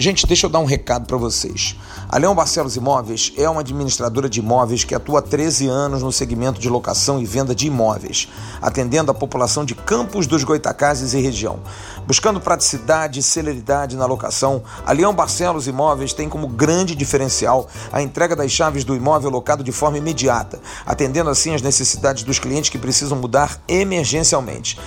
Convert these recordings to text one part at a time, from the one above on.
Gente, deixa eu dar um recado para vocês. A Leão Barcelos Imóveis é uma administradora de imóveis que atua há 13 anos no segmento de locação e venda de imóveis, atendendo a população de Campos dos Goitacazes e região. Buscando praticidade e celeridade na locação, a Leão Barcelos Imóveis tem como grande diferencial a entrega das chaves do imóvel locado de forma imediata, atendendo assim as necessidades dos clientes que precisam mudar emergencialmente.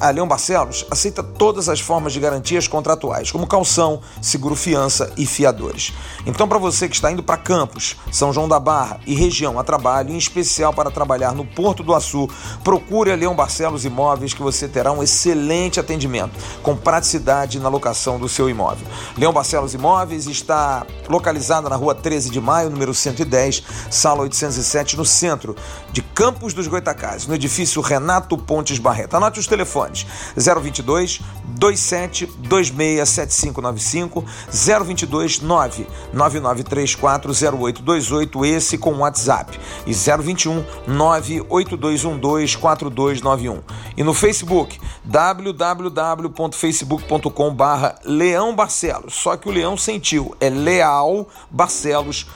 A Leão Barcelos aceita todas as formas de garantias contratuais, como calção, seguro fiança e fiadores. Então, para você que está indo para Campos, São João da Barra e região a trabalho, em especial para trabalhar no Porto do Açu, procure a Leão Barcelos Imóveis que você terá um excelente atendimento, com praticidade na locação do seu imóvel. Leão Barcelos Imóveis está localizada na rua 13 de maio, número 110, sala 807, no centro de Campos dos Goitacazes, no edifício Renato Pontes Barreto. Anote os telefones telefones 022 27 26 7595 022 9 9934 0828 esse com WhatsApp. E 021 98212 4291 e no Facebook www.facebook.com barra Leão Barcelos. Só que o Leão sentiu é Leal Barcelos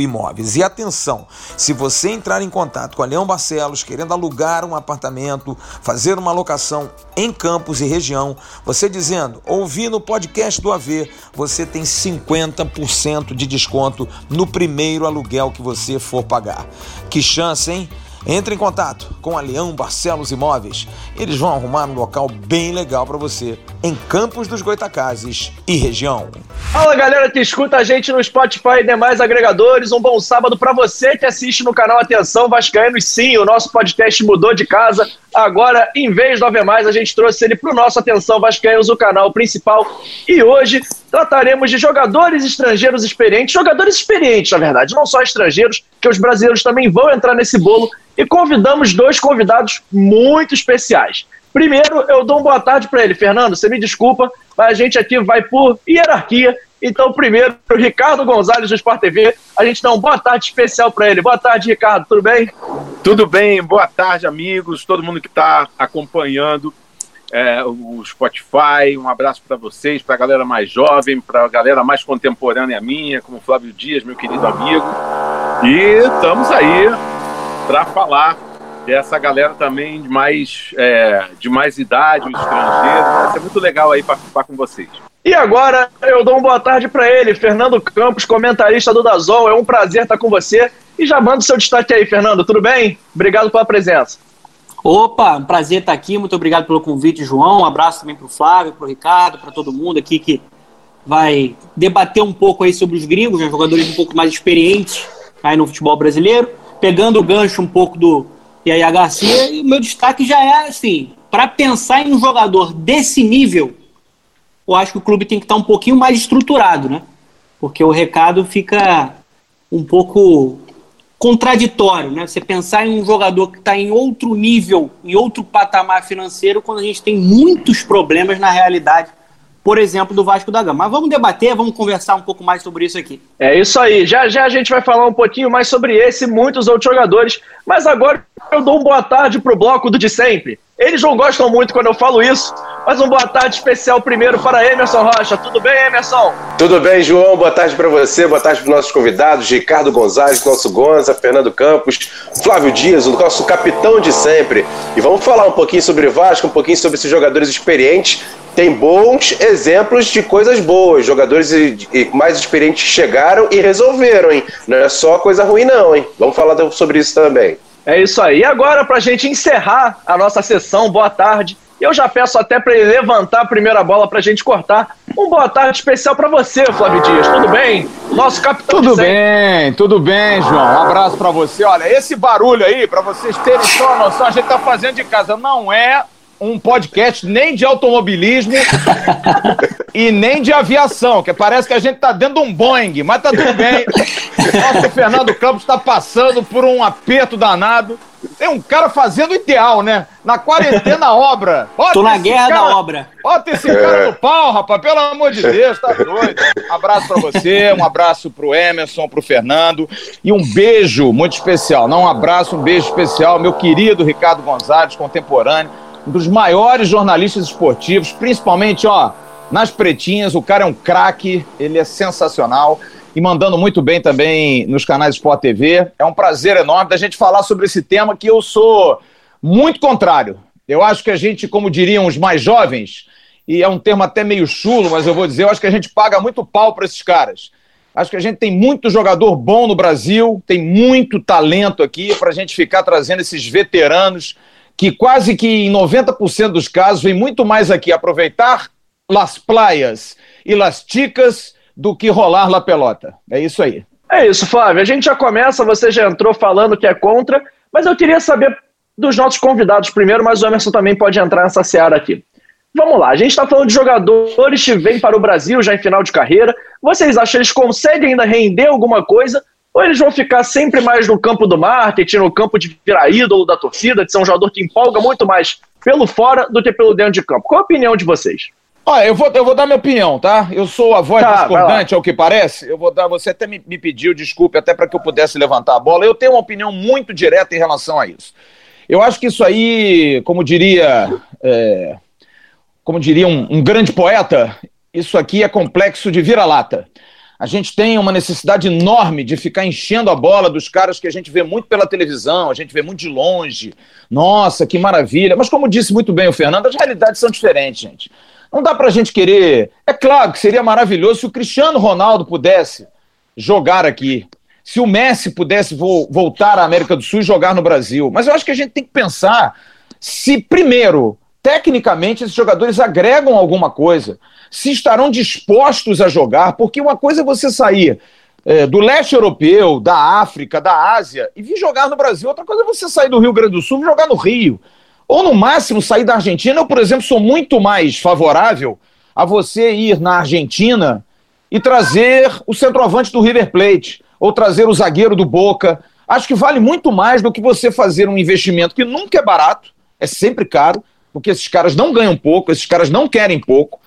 Imóveis. E atenção, se você entrar em contato com a Leão Barcelos querendo alugar um apartamento, fazer uma locação em Campos e região, você dizendo, ouvi no podcast do AV, você tem 50% de desconto no primeiro aluguel que você for pagar. Que chance, hein? Entre em contato com a Leão Barcelos Imóveis. Eles vão arrumar um local bem legal para você em Campos dos Goitacazes e região. Fala galera que escuta a gente no Spotify e demais agregadores. Um bom sábado para você que assiste no canal Atenção Vascaínos. Sim, o nosso podcast mudou de casa. Agora, em vez do Ave Mais, a gente trouxe ele para o nosso Atenção Vascaínos, o canal principal. E hoje trataremos de jogadores estrangeiros experientes, jogadores experientes, na verdade, não só estrangeiros, que os brasileiros também vão entrar nesse bolo e convidamos dois convidados muito especiais. Primeiro, eu dou uma boa tarde para ele. Fernando, você me desculpa, mas a gente aqui vai por hierarquia. Então, primeiro, o Ricardo Gonzalez do Sport TV, a gente dá uma boa tarde especial para ele. Boa tarde, Ricardo, tudo bem? Tudo bem, boa tarde, amigos, todo mundo que está acompanhando é, o Spotify. Um abraço para vocês, para a galera mais jovem, para a galera mais contemporânea minha, como Flávio Dias, meu querido amigo. E estamos aí para falar dessa galera também de mais, é, de mais idade, o estrangeiro. Vai ser muito legal aí participar com vocês. E agora eu dou uma boa tarde para ele, Fernando Campos, comentarista do Dazol. É um prazer estar com você. E já manda o seu destaque aí, Fernando. Tudo bem? Obrigado pela presença. Opa, um prazer estar aqui. Muito obrigado pelo convite, João. Um abraço também para o Flávio, para o Ricardo, para todo mundo aqui que vai debater um pouco aí sobre os gringos, né, jogadores um pouco mais experientes aí no futebol brasileiro pegando o gancho um pouco do Yaya Garcia, e o meu destaque já é assim, para pensar em um jogador desse nível, eu acho que o clube tem que estar um pouquinho mais estruturado, né? Porque o recado fica um pouco contraditório, né? Você pensar em um jogador que está em outro nível, em outro patamar financeiro, quando a gente tem muitos problemas na realidade por exemplo, do Vasco da Gama. Mas vamos debater, vamos conversar um pouco mais sobre isso aqui. É isso aí. Já já a gente vai falar um pouquinho mais sobre esse e muitos outros jogadores. Mas agora eu dou uma boa tarde pro bloco do de sempre. Eles não gostam muito quando eu falo isso, mas uma boa tarde especial primeiro para Emerson Rocha. Tudo bem, Emerson? Tudo bem, João. Boa tarde para você, boa tarde para os nossos convidados, Ricardo Gonzalez, nosso Gonza, Fernando Campos, Flávio Dias, o nosso capitão de sempre. E vamos falar um pouquinho sobre Vasco, um pouquinho sobre esses jogadores experientes tem bons exemplos de coisas boas. Jogadores mais experientes chegaram e resolveram, hein? Não é só coisa ruim, não, hein? Vamos falar sobre isso também. É isso aí. E agora, para a gente encerrar a nossa sessão, boa tarde. Eu já peço até para ele levantar a primeira bola para a gente cortar. Um boa tarde especial para você, Flávio Dias. Tudo bem? Nosso capitão. Tudo bem, tudo bem, João. Um abraço para você. Olha, esse barulho aí, para vocês terem só a noção, a gente está fazendo de casa. Não é um podcast nem de automobilismo e nem de aviação, que parece que a gente tá dentro de um Boeing, mas tá tudo bem. Nosso Fernando Campos está passando por um aperto danado. Tem um cara fazendo o ideal, né? Na quarentena obra. Bota Tô na guerra cara, da obra. Bota esse cara no pau, rapaz, pelo amor de Deus, tá doido. Um abraço para você, um abraço pro Emerson, pro Fernando e um beijo muito especial. Não um abraço, um beijo especial, meu querido Ricardo Gonzalez, contemporâneo dos maiores jornalistas esportivos, principalmente, ó, nas pretinhas. O cara é um craque, ele é sensacional e mandando muito bem também nos canais Sport TV. É um prazer enorme da gente falar sobre esse tema que eu sou muito contrário. Eu acho que a gente, como diriam os mais jovens, e é um termo até meio chulo, mas eu vou dizer, eu acho que a gente paga muito pau para esses caras. Acho que a gente tem muito jogador bom no Brasil, tem muito talento aqui para a gente ficar trazendo esses veteranos que quase que em 90% dos casos vem muito mais aqui aproveitar las playas e las ticas do que rolar la pelota. É isso aí. É isso, Flávio. A gente já começa, você já entrou falando que é contra, mas eu queria saber dos nossos convidados primeiro, mas o Emerson também pode entrar nessa seara aqui. Vamos lá, a gente está falando de jogadores que vêm para o Brasil já em final de carreira. Vocês acham que eles conseguem ainda render alguma coisa? Ou eles vão ficar sempre mais no campo do marketing, no campo de virar ídolo da torcida, de ser um jogador que empolga muito mais pelo fora do que pelo dentro de campo? Qual a opinião de vocês? Olha, eu vou, eu vou dar minha opinião, tá? Eu sou a voz tá, discordante, ao que parece. Eu vou dar. Você até me, me pediu desculpe, até para que eu pudesse levantar a bola. Eu tenho uma opinião muito direta em relação a isso. Eu acho que isso aí, como diria. É, como diria um, um grande poeta, isso aqui é complexo de vira-lata. A gente tem uma necessidade enorme de ficar enchendo a bola dos caras que a gente vê muito pela televisão, a gente vê muito de longe. Nossa, que maravilha. Mas, como disse muito bem o Fernando, as realidades são diferentes, gente. Não dá pra gente querer. É claro que seria maravilhoso se o Cristiano Ronaldo pudesse jogar aqui. Se o Messi pudesse vo voltar à América do Sul e jogar no Brasil. Mas eu acho que a gente tem que pensar se, primeiro, tecnicamente esses jogadores agregam alguma coisa, se estarão dispostos a jogar, porque uma coisa é você sair é, do leste europeu, da África, da Ásia e vir jogar no Brasil, outra coisa é você sair do Rio Grande do Sul e jogar no Rio. Ou no máximo sair da Argentina. Eu, por exemplo, sou muito mais favorável a você ir na Argentina e trazer o centroavante do River Plate, ou trazer o zagueiro do Boca. Acho que vale muito mais do que você fazer um investimento que nunca é barato, é sempre caro, porque esses caras não ganham pouco, esses caras não querem pouco.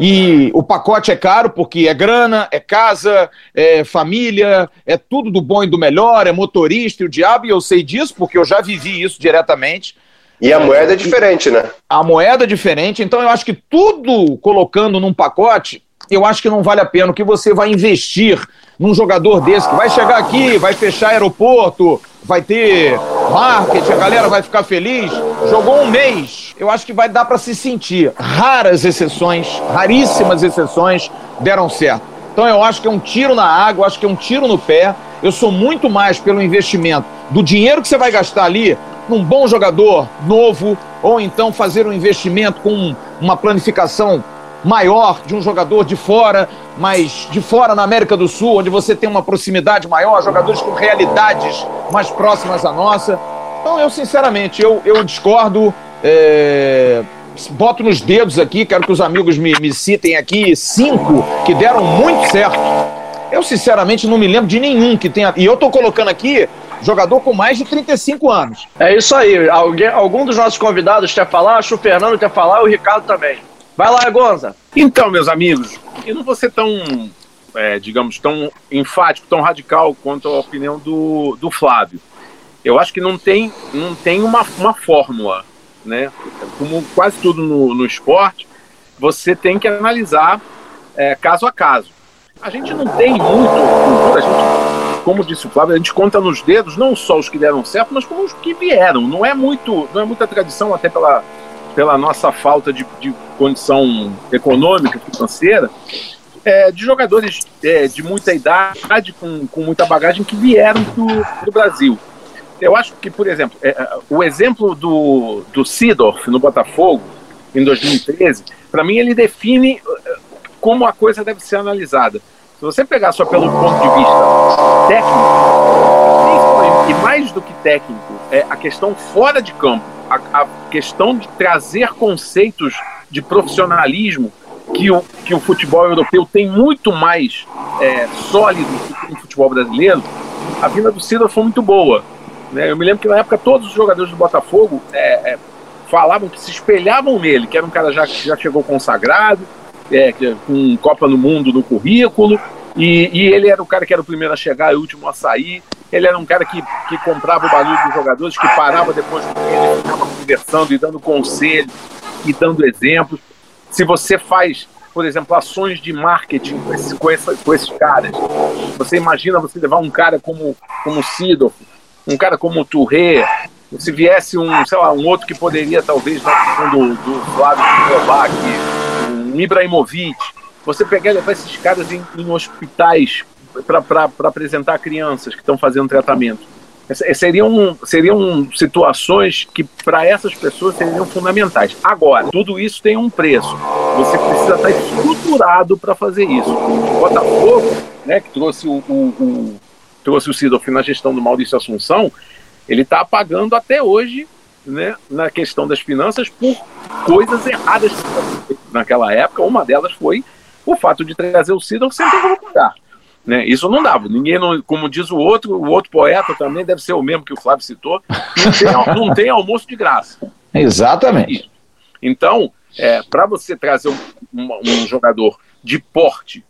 E o pacote é caro porque é grana, é casa, é família, é tudo do bom e do melhor, é motorista e o diabo, e eu sei disso porque eu já vivi isso diretamente. E a moeda é diferente, né? A moeda é diferente, então eu acho que tudo colocando num pacote, eu acho que não vale a pena. O que você vai investir num jogador desse que vai chegar aqui, vai fechar aeroporto, vai ter marketing, a galera vai ficar feliz. Jogou um mês, eu acho que vai dar para se sentir. Raras exceções, raríssimas exceções deram certo. Então eu acho que é um tiro na água, eu acho que é um tiro no pé. Eu sou muito mais pelo investimento do dinheiro que você vai gastar ali num bom jogador novo, ou então fazer um investimento com uma planificação maior de um jogador de fora, mas de fora na América do Sul, onde você tem uma proximidade maior, jogadores com realidades mais próximas à nossa. Então, eu sinceramente, eu, eu discordo. É, boto nos dedos aqui, quero que os amigos me, me citem aqui cinco que deram muito certo. Eu, sinceramente, não me lembro de nenhum que tenha. E eu estou colocando aqui jogador com mais de 35 anos. É isso aí. Alguém, algum dos nossos convidados quer falar? Acho o Fernando quer falar e o Ricardo também. Vai lá, Gonza. Então, meus amigos, eu não vou ser tão, é, digamos, tão enfático, tão radical quanto a opinião do, do Flávio. Eu acho que não tem, não tem uma, uma fórmula, né? Como quase tudo no, no esporte, você tem que analisar é, caso a caso. A gente não tem muito, a gente, como disse o Flávio, a gente conta nos dedos não só os que deram certo, mas como os que vieram. Não é muito, não é muita tradição até pela pela nossa falta de, de condição econômica, financeira, é, de jogadores é, de muita idade, com, com muita bagagem, que vieram do, do Brasil. Eu acho que, por exemplo, é, é o exemplo do, do Sidorf no Botafogo, em 2013, para mim ele define é, como a coisa deve ser analisada. Se você pegar só pelo ponto de vista técnico, e mais do que técnico, é a questão fora de campo, a, a questão de trazer conceitos de profissionalismo que o, que o futebol europeu tem muito mais é, sólido do que o futebol brasileiro, a vinda do Cida foi muito boa. Né? Eu me lembro que na época todos os jogadores do Botafogo é, é, falavam que se espelhavam nele, que era um cara já, que já chegou consagrado, é, com Copa no Mundo no currículo, e, e, ele era o cara que era o primeiro a chegar e o último a sair. Ele era um cara que, que comprava o barulho dos jogadores, que parava depois com ele, ficava conversando e dando conselhos e dando exemplos. Se você faz por exemplo, ações de marketing com, esse, com, essa, com esses caras. Você imagina você levar um cara como, como Sido, um cara como Touré, se viesse um, sei lá, um outro que poderia, talvez, na questão do, do Flávio Novak, um Ibrahimovic, você pegar e levar esses caras em, em hospitais para apresentar crianças que estão fazendo tratamento. Seriam, seriam situações que, para essas pessoas, seriam fundamentais. Agora, tudo isso tem um preço. Você precisa estar estruturado para fazer isso. O Botafogo, né, que trouxe o, o, o trouxe o Sidoff na gestão do Maurício Assunção, ele está pagando até hoje né, na questão das finanças por coisas erradas naquela época. Uma delas foi o fato de trazer o Sidoff sem ter como pagar. Né? Isso não dava. Ninguém, não, como diz o outro, o outro poeta também deve ser o mesmo que o Flávio citou, não tem, não tem almoço de graça. Exatamente. Então, é, para você trazer um, um, um, jogador de porte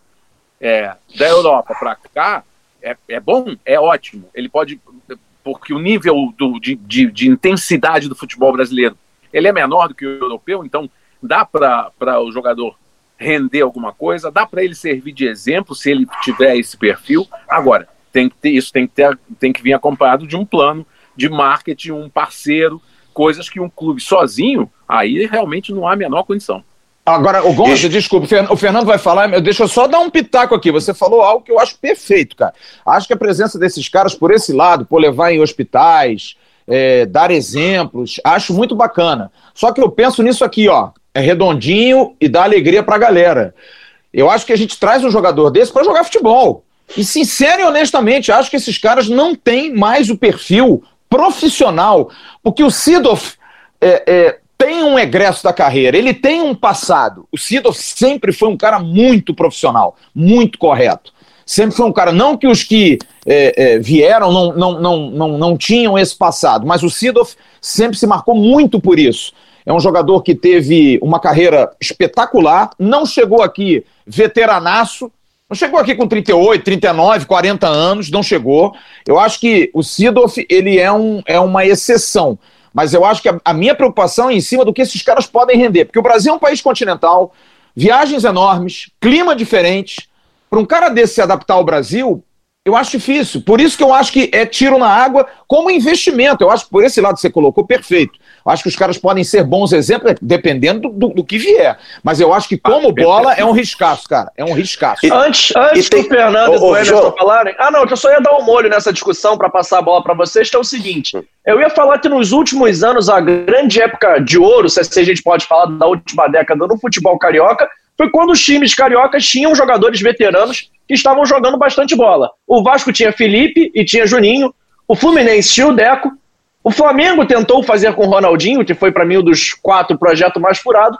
é, da Europa para cá, é, é bom, é ótimo. Ele pode, porque o nível do, de, de, de intensidade do futebol brasileiro ele é menor do que o europeu, então dá para o jogador render alguma coisa, dá para ele servir de exemplo se ele tiver esse perfil. Agora, tem que ter, isso tem que, ter, tem que vir acompanhado de um plano de marketing, um parceiro, coisas que um clube sozinho, aí realmente não há a menor condição. Agora, o Gonçalves, desculpa, o Fernando vai falar, deixa eu só dar um pitaco aqui. Você falou algo que eu acho perfeito, cara. Acho que a presença desses caras por esse lado, por levar em hospitais, é, dar exemplos, acho muito bacana. Só que eu penso nisso aqui, ó é redondinho e dá alegria para a galera. Eu acho que a gente traz um jogador desse para jogar futebol. E sincero e honestamente, acho que esses caras não têm mais o perfil profissional, porque o Sidoff é, é, tem um egresso da carreira, ele tem um passado. O Sidoff sempre foi um cara muito profissional, muito correto. Sempre foi um cara, não que os que é, é vieram não, não, não, não, não tinham esse passado, mas o Sidoff sempre se marcou muito por isso. É um jogador que teve uma carreira espetacular, não chegou aqui veteranaço, não chegou aqui com 38, 39, 40 anos, não chegou. Eu acho que o Sidoff, ele é, um, é uma exceção. Mas eu acho que a, a minha preocupação é em cima do que esses caras podem render. Porque o Brasil é um país continental, viagens enormes, clima diferente. Para um cara desse se adaptar ao Brasil, eu acho difícil. Por isso que eu acho que é tiro na água como investimento. Eu acho que por esse lado que você colocou, perfeito. Acho que os caras podem ser bons exemplos, dependendo do, do que vier. Mas eu acho que, como ah, bola, é um riscaço, cara. É um riscaço. E, antes antes tem... do Fernando e do Emerson falarem. Ah, não, eu só ia dar um molho nessa discussão para passar a bola para vocês, que é o seguinte. Eu ia falar que nos últimos anos, a grande época de ouro, se a gente pode falar da última década no futebol carioca, foi quando os times cariocas tinham jogadores veteranos que estavam jogando bastante bola. O Vasco tinha Felipe e tinha Juninho, o Fluminense tinha o Deco, o Flamengo tentou fazer com o Ronaldinho, que foi para mim um dos quatro projetos mais furados,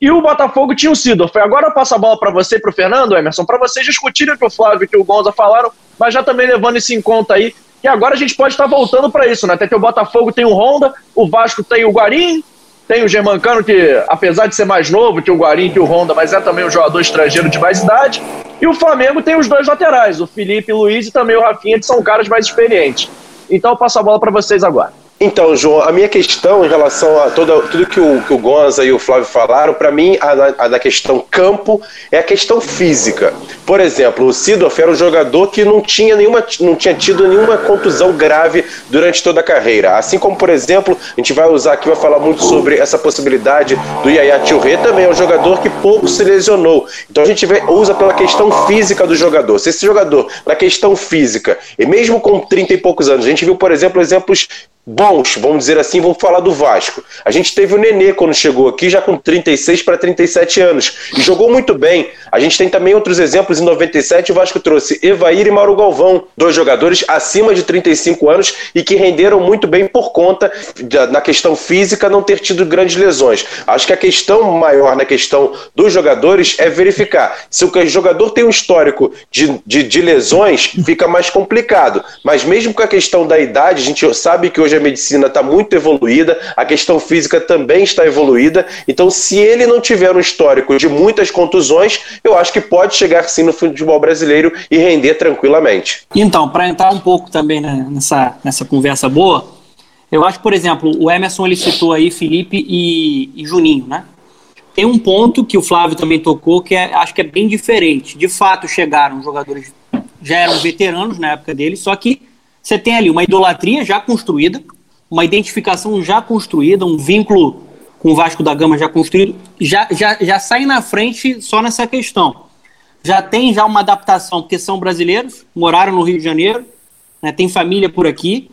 e o Botafogo tinha o Sidorf. Agora eu passo a bola para você e para o Fernando, Emerson, para vocês discutirem o que o Flávio e que o Gonza falaram, mas já também levando isso em conta aí, que agora a gente pode estar voltando para isso, né? Até que o Botafogo tem o Honda, o Vasco tem o Guarim, tem o Germancano, que apesar de ser mais novo que o Guarim que o Honda, mas é também um jogador estrangeiro de mais idade. E o Flamengo tem os dois laterais, o Felipe Luiz e também o Rafinha, que são caras mais experientes. Então eu passo a bola para vocês agora. Então, João, a minha questão em relação a toda, tudo que o, que o Gonza e o Flávio falaram, para mim, a, a, da questão campo é a questão física. Por exemplo, o Sidoff era um jogador que não tinha, nenhuma, não tinha tido nenhuma contusão grave durante toda a carreira. Assim como, por exemplo, a gente vai usar aqui, vai falar muito sobre essa possibilidade do Yaya Touré, também é um jogador que pouco se lesionou. Então a gente vê, usa pela questão física do jogador. Se esse jogador, na questão física, e mesmo com 30 e poucos anos, a gente viu, por exemplo, exemplos bons, vamos dizer assim, vamos falar do Vasco. A gente teve o Nenê quando chegou aqui, já com 36 para 37 anos, e jogou muito bem. A gente tem também outros exemplos, em 97 o Vasco trouxe Evair e Mauro Galvão, dois jogadores acima de 35 anos e que renderam muito bem por conta, da, na questão física, não ter tido grandes lesões. Acho que a questão maior na questão dos jogadores é verificar se o jogador tem um histórico de, de, de lesões, fica mais complicado. Mas mesmo com a questão da idade, a gente sabe que hoje hoje a medicina está muito evoluída, a questão física também está evoluída. Então, se ele não tiver um histórico de muitas contusões, eu acho que pode chegar sim no futebol brasileiro e render tranquilamente. Então, para entrar um pouco também nessa, nessa conversa boa, eu acho, por exemplo, o Emerson ele citou aí Felipe e, e Juninho, né? tem um ponto que o Flávio também tocou que é, acho que é bem diferente. De fato, chegaram jogadores já eram veteranos na época deles, só que você tem ali uma idolatria já construída, uma identificação já construída, um vínculo com o Vasco da Gama já construído, já, já, já sai na frente só nessa questão. Já tem já uma adaptação, porque são brasileiros, moraram no Rio de Janeiro, né, tem família por aqui.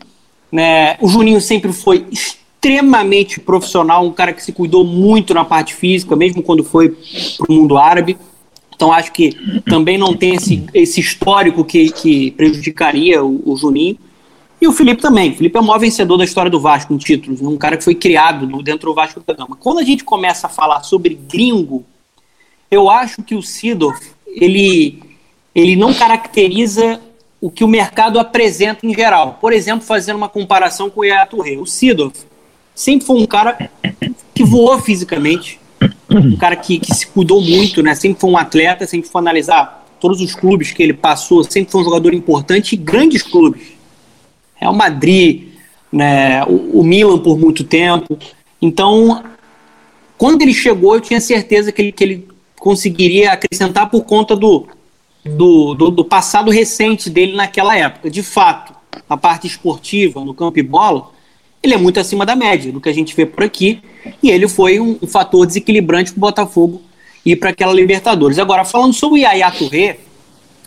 Né, o Juninho sempre foi extremamente profissional, um cara que se cuidou muito na parte física, mesmo quando foi para o mundo árabe. Então acho que também não tem esse, esse histórico que, que prejudicaria o, o Juninho. E o Felipe também. O Felipe é o maior vencedor da história do Vasco em títulos, um cara que foi criado dentro do Vasco da Gama. Quando a gente começa a falar sobre gringo, eu acho que o Sidorf, ele, ele não caracteriza o que o mercado apresenta em geral. Por exemplo, fazendo uma comparação com o Yaya Touré. O Sidorf sempre foi um cara que voou fisicamente, um cara que, que se cuidou muito, né? Sempre foi um atleta, sempre foi analisar todos os clubes que ele passou, sempre foi um jogador importante e grandes clubes. Real Madrid, né, o, o Milan por muito tempo. Então, quando ele chegou, eu tinha certeza que ele, que ele conseguiria acrescentar por conta do, do, do, do, passado recente dele naquela época. De fato, a parte esportiva, no campo e bola, ele é muito acima da média do que a gente vê por aqui, e ele foi um, um fator desequilibrante para o Botafogo ir para aquela Libertadores. Agora, falando sobre o Yaya Touré,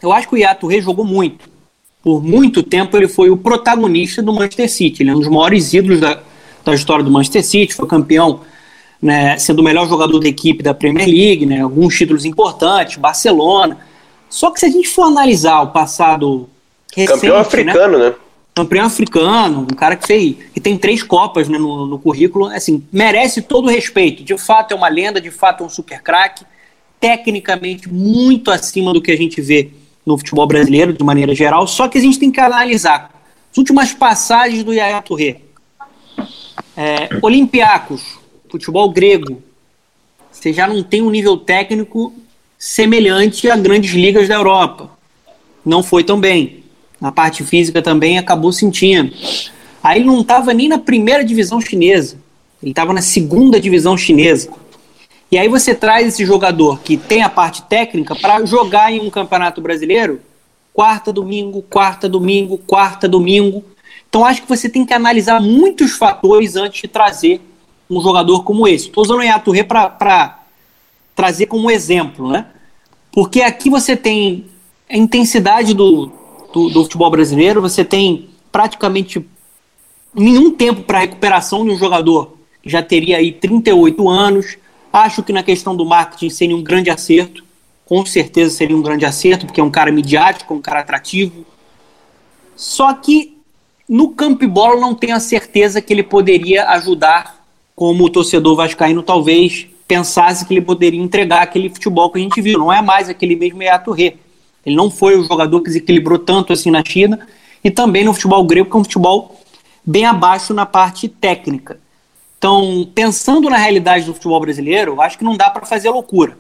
eu acho que o Yaya Touré jogou muito. Por muito tempo ele foi o protagonista do Manchester City, ele é um dos maiores ídolos da, da história do Manchester City, foi campeão, né, sendo o melhor jogador da equipe da Premier League, né, alguns títulos importantes, Barcelona. Só que se a gente for analisar o passado recente, campeão né, africano, né? né? Campeão africano, um cara que fez, que tem três copas né, no, no, currículo, assim, merece todo o respeito. De fato é uma lenda, de fato é um super craque, tecnicamente muito acima do que a gente vê no futebol brasileiro de maneira geral. Só que a gente tem que analisar as últimas passagens do Yaya Touré. É, Olympiacos, futebol grego, você já não tem um nível técnico semelhante a grandes ligas da Europa. Não foi tão bem na parte física também acabou sentindo. Aí ele não estava nem na primeira divisão chinesa, ele estava na segunda divisão chinesa. E aí você traz esse jogador que tem a parte técnica para jogar em um campeonato brasileiro, quarta, domingo, quarta, domingo, quarta, domingo. Então acho que você tem que analisar muitos fatores antes de trazer um jogador como esse. Estou usando o Yaturre para trazer como exemplo, né? Porque aqui você tem a intensidade do, do, do futebol brasileiro, você tem praticamente nenhum tempo para recuperação de um jogador que já teria aí 38 anos. Acho que na questão do marketing seria um grande acerto. Com certeza seria um grande acerto, porque é um cara midiático, um cara atrativo. Só que no campo e bola não tenho a certeza que ele poderia ajudar como o torcedor vascaíno talvez pensasse que ele poderia entregar aquele futebol que a gente viu. Não é mais aquele mesmo Eato Rê. Ele não foi o jogador que desequilibrou tanto assim na China e também no futebol grego, que é um futebol bem abaixo na parte técnica. Então, pensando na realidade do futebol brasileiro, acho que não dá para fazer loucura.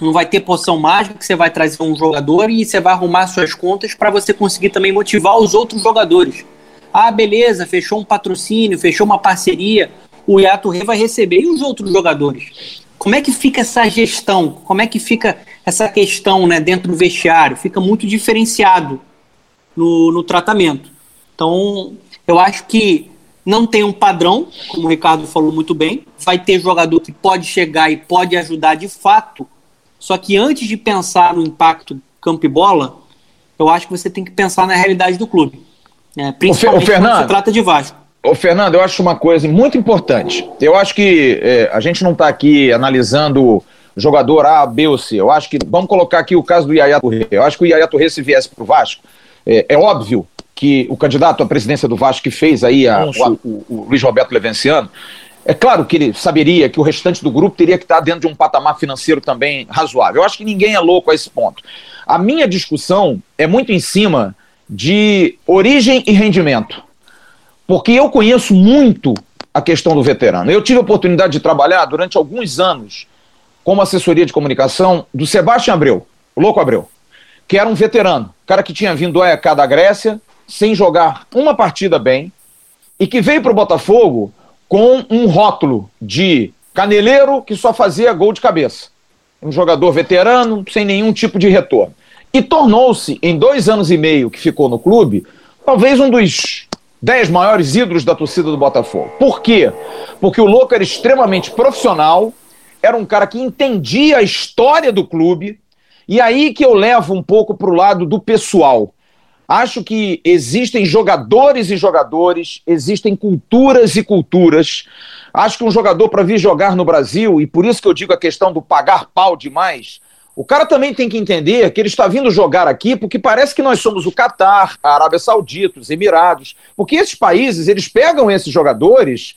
Não vai ter poção mágica que você vai trazer um jogador e você vai arrumar suas contas para você conseguir também motivar os outros jogadores. Ah, beleza, fechou um patrocínio, fechou uma parceria, o Yato Rei vai receber e os outros jogadores. Como é que fica essa gestão? Como é que fica essa questão né, dentro do vestiário? Fica muito diferenciado no, no tratamento. Então, eu acho que não tem um padrão, como o Ricardo falou muito bem. Vai ter jogador que pode chegar e pode ajudar de fato. Só que antes de pensar no impacto campo e bola, eu acho que você tem que pensar na realidade do clube. Né? Principalmente o Fernando, quando se trata de Vasco. Ô, Fernando, eu acho uma coisa muito importante. Eu acho que é, a gente não está aqui analisando jogador A, B ou C. Eu acho que, vamos colocar aqui o caso do Yaya Touré. Eu acho que o Yaya Touré, se viesse para o Vasco, é, é, óbvio que o candidato à presidência do Vasco que fez aí a, o, o, o, Luiz Roberto Levenciano, é claro que ele saberia que o restante do grupo teria que estar dentro de um patamar financeiro também razoável. Eu acho que ninguém é louco a esse ponto. A minha discussão é muito em cima de origem e rendimento. Porque eu conheço muito a questão do veterano. Eu tive a oportunidade de trabalhar durante alguns anos como assessoria de comunicação do Sebastião Abreu, o Louco Abreu, que era um veterano, cara que tinha vindo do AEK da Grécia, sem jogar uma partida bem, e que veio para o Botafogo com um rótulo de caneleiro que só fazia gol de cabeça. Um jogador veterano, sem nenhum tipo de retorno. E tornou-se, em dois anos e meio que ficou no clube, talvez um dos dez maiores ídolos da torcida do Botafogo. Por quê? Porque o Louco era extremamente profissional, era um cara que entendia a história do clube, e aí que eu levo um pouco para o lado do pessoal. Acho que existem jogadores e jogadores, existem culturas e culturas. Acho que um jogador para vir jogar no Brasil, e por isso que eu digo a questão do pagar pau demais, o cara também tem que entender que ele está vindo jogar aqui porque parece que nós somos o Catar, a Arábia Saudita, os Emirados, porque esses países eles pegam esses jogadores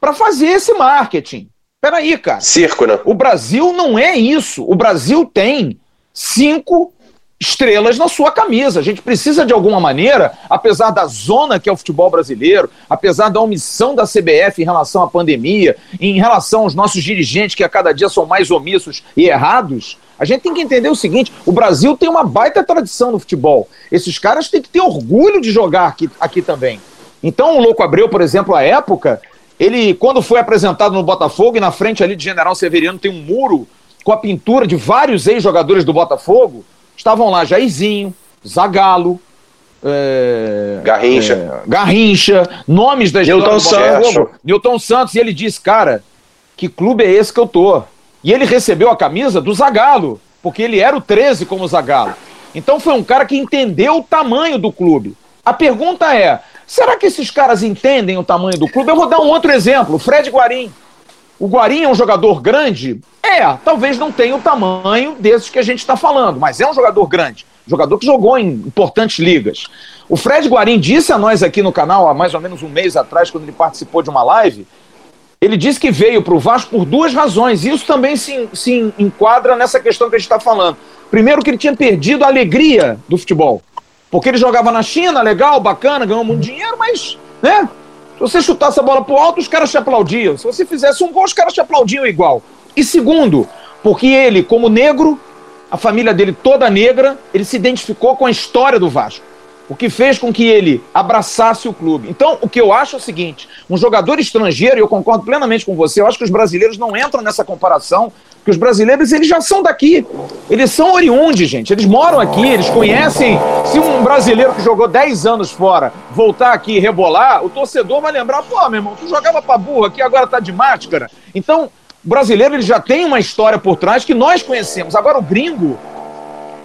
para fazer esse marketing. Peraí, cara. Circo, né? O Brasil não é isso. O Brasil tem cinco estrelas na sua camisa. A gente precisa, de alguma maneira, apesar da zona que é o futebol brasileiro, apesar da omissão da CBF em relação à pandemia, em relação aos nossos dirigentes que a cada dia são mais omissos e errados, a gente tem que entender o seguinte: o Brasil tem uma baita tradição no futebol. Esses caras têm que ter orgulho de jogar aqui, aqui também. Então, o Louco Abreu, por exemplo, à época, ele, quando foi apresentado no Botafogo, e na frente ali de General Severiano tem um muro com a pintura de vários ex-jogadores do Botafogo, estavam lá Jairzinho, Zagalo, é, Garrincha. É, Garrincha, nomes da Newton Santos. Newton Santos, e ele disse, cara, que clube é esse que eu tô? E ele recebeu a camisa do Zagalo, porque ele era o 13 como Zagalo. Então foi um cara que entendeu o tamanho do clube. A pergunta é: será que esses caras entendem o tamanho do clube? Eu vou dar um outro exemplo: Fred Guarim. O Guarim é um jogador grande? É, talvez não tenha o tamanho desses que a gente está falando, mas é um jogador grande. Jogador que jogou em importantes ligas. O Fred Guarim disse a nós aqui no canal, há mais ou menos um mês atrás, quando ele participou de uma live, ele disse que veio para o Vasco por duas razões. Isso também se, se enquadra nessa questão que a gente está falando. Primeiro, que ele tinha perdido a alegria do futebol. Porque ele jogava na China, legal, bacana, ganhou muito dinheiro, mas, né? Se você chutasse a bola pro alto, os caras te aplaudiam. Se você fizesse um gol, os caras te aplaudiam igual. E segundo, porque ele, como negro, a família dele toda negra, ele se identificou com a história do Vasco. O que fez com que ele abraçasse o clube. Então, o que eu acho é o seguinte: um jogador estrangeiro, e eu concordo plenamente com você, eu acho que os brasileiros não entram nessa comparação, porque os brasileiros eles já são daqui. Eles são oriundes, gente. Eles moram aqui, eles conhecem. Se um brasileiro que jogou 10 anos fora voltar aqui e rebolar, o torcedor vai lembrar: pô, meu irmão, tu jogava pra burro aqui, agora tá de máscara. Então, o brasileiro ele já tem uma história por trás que nós conhecemos. Agora, o gringo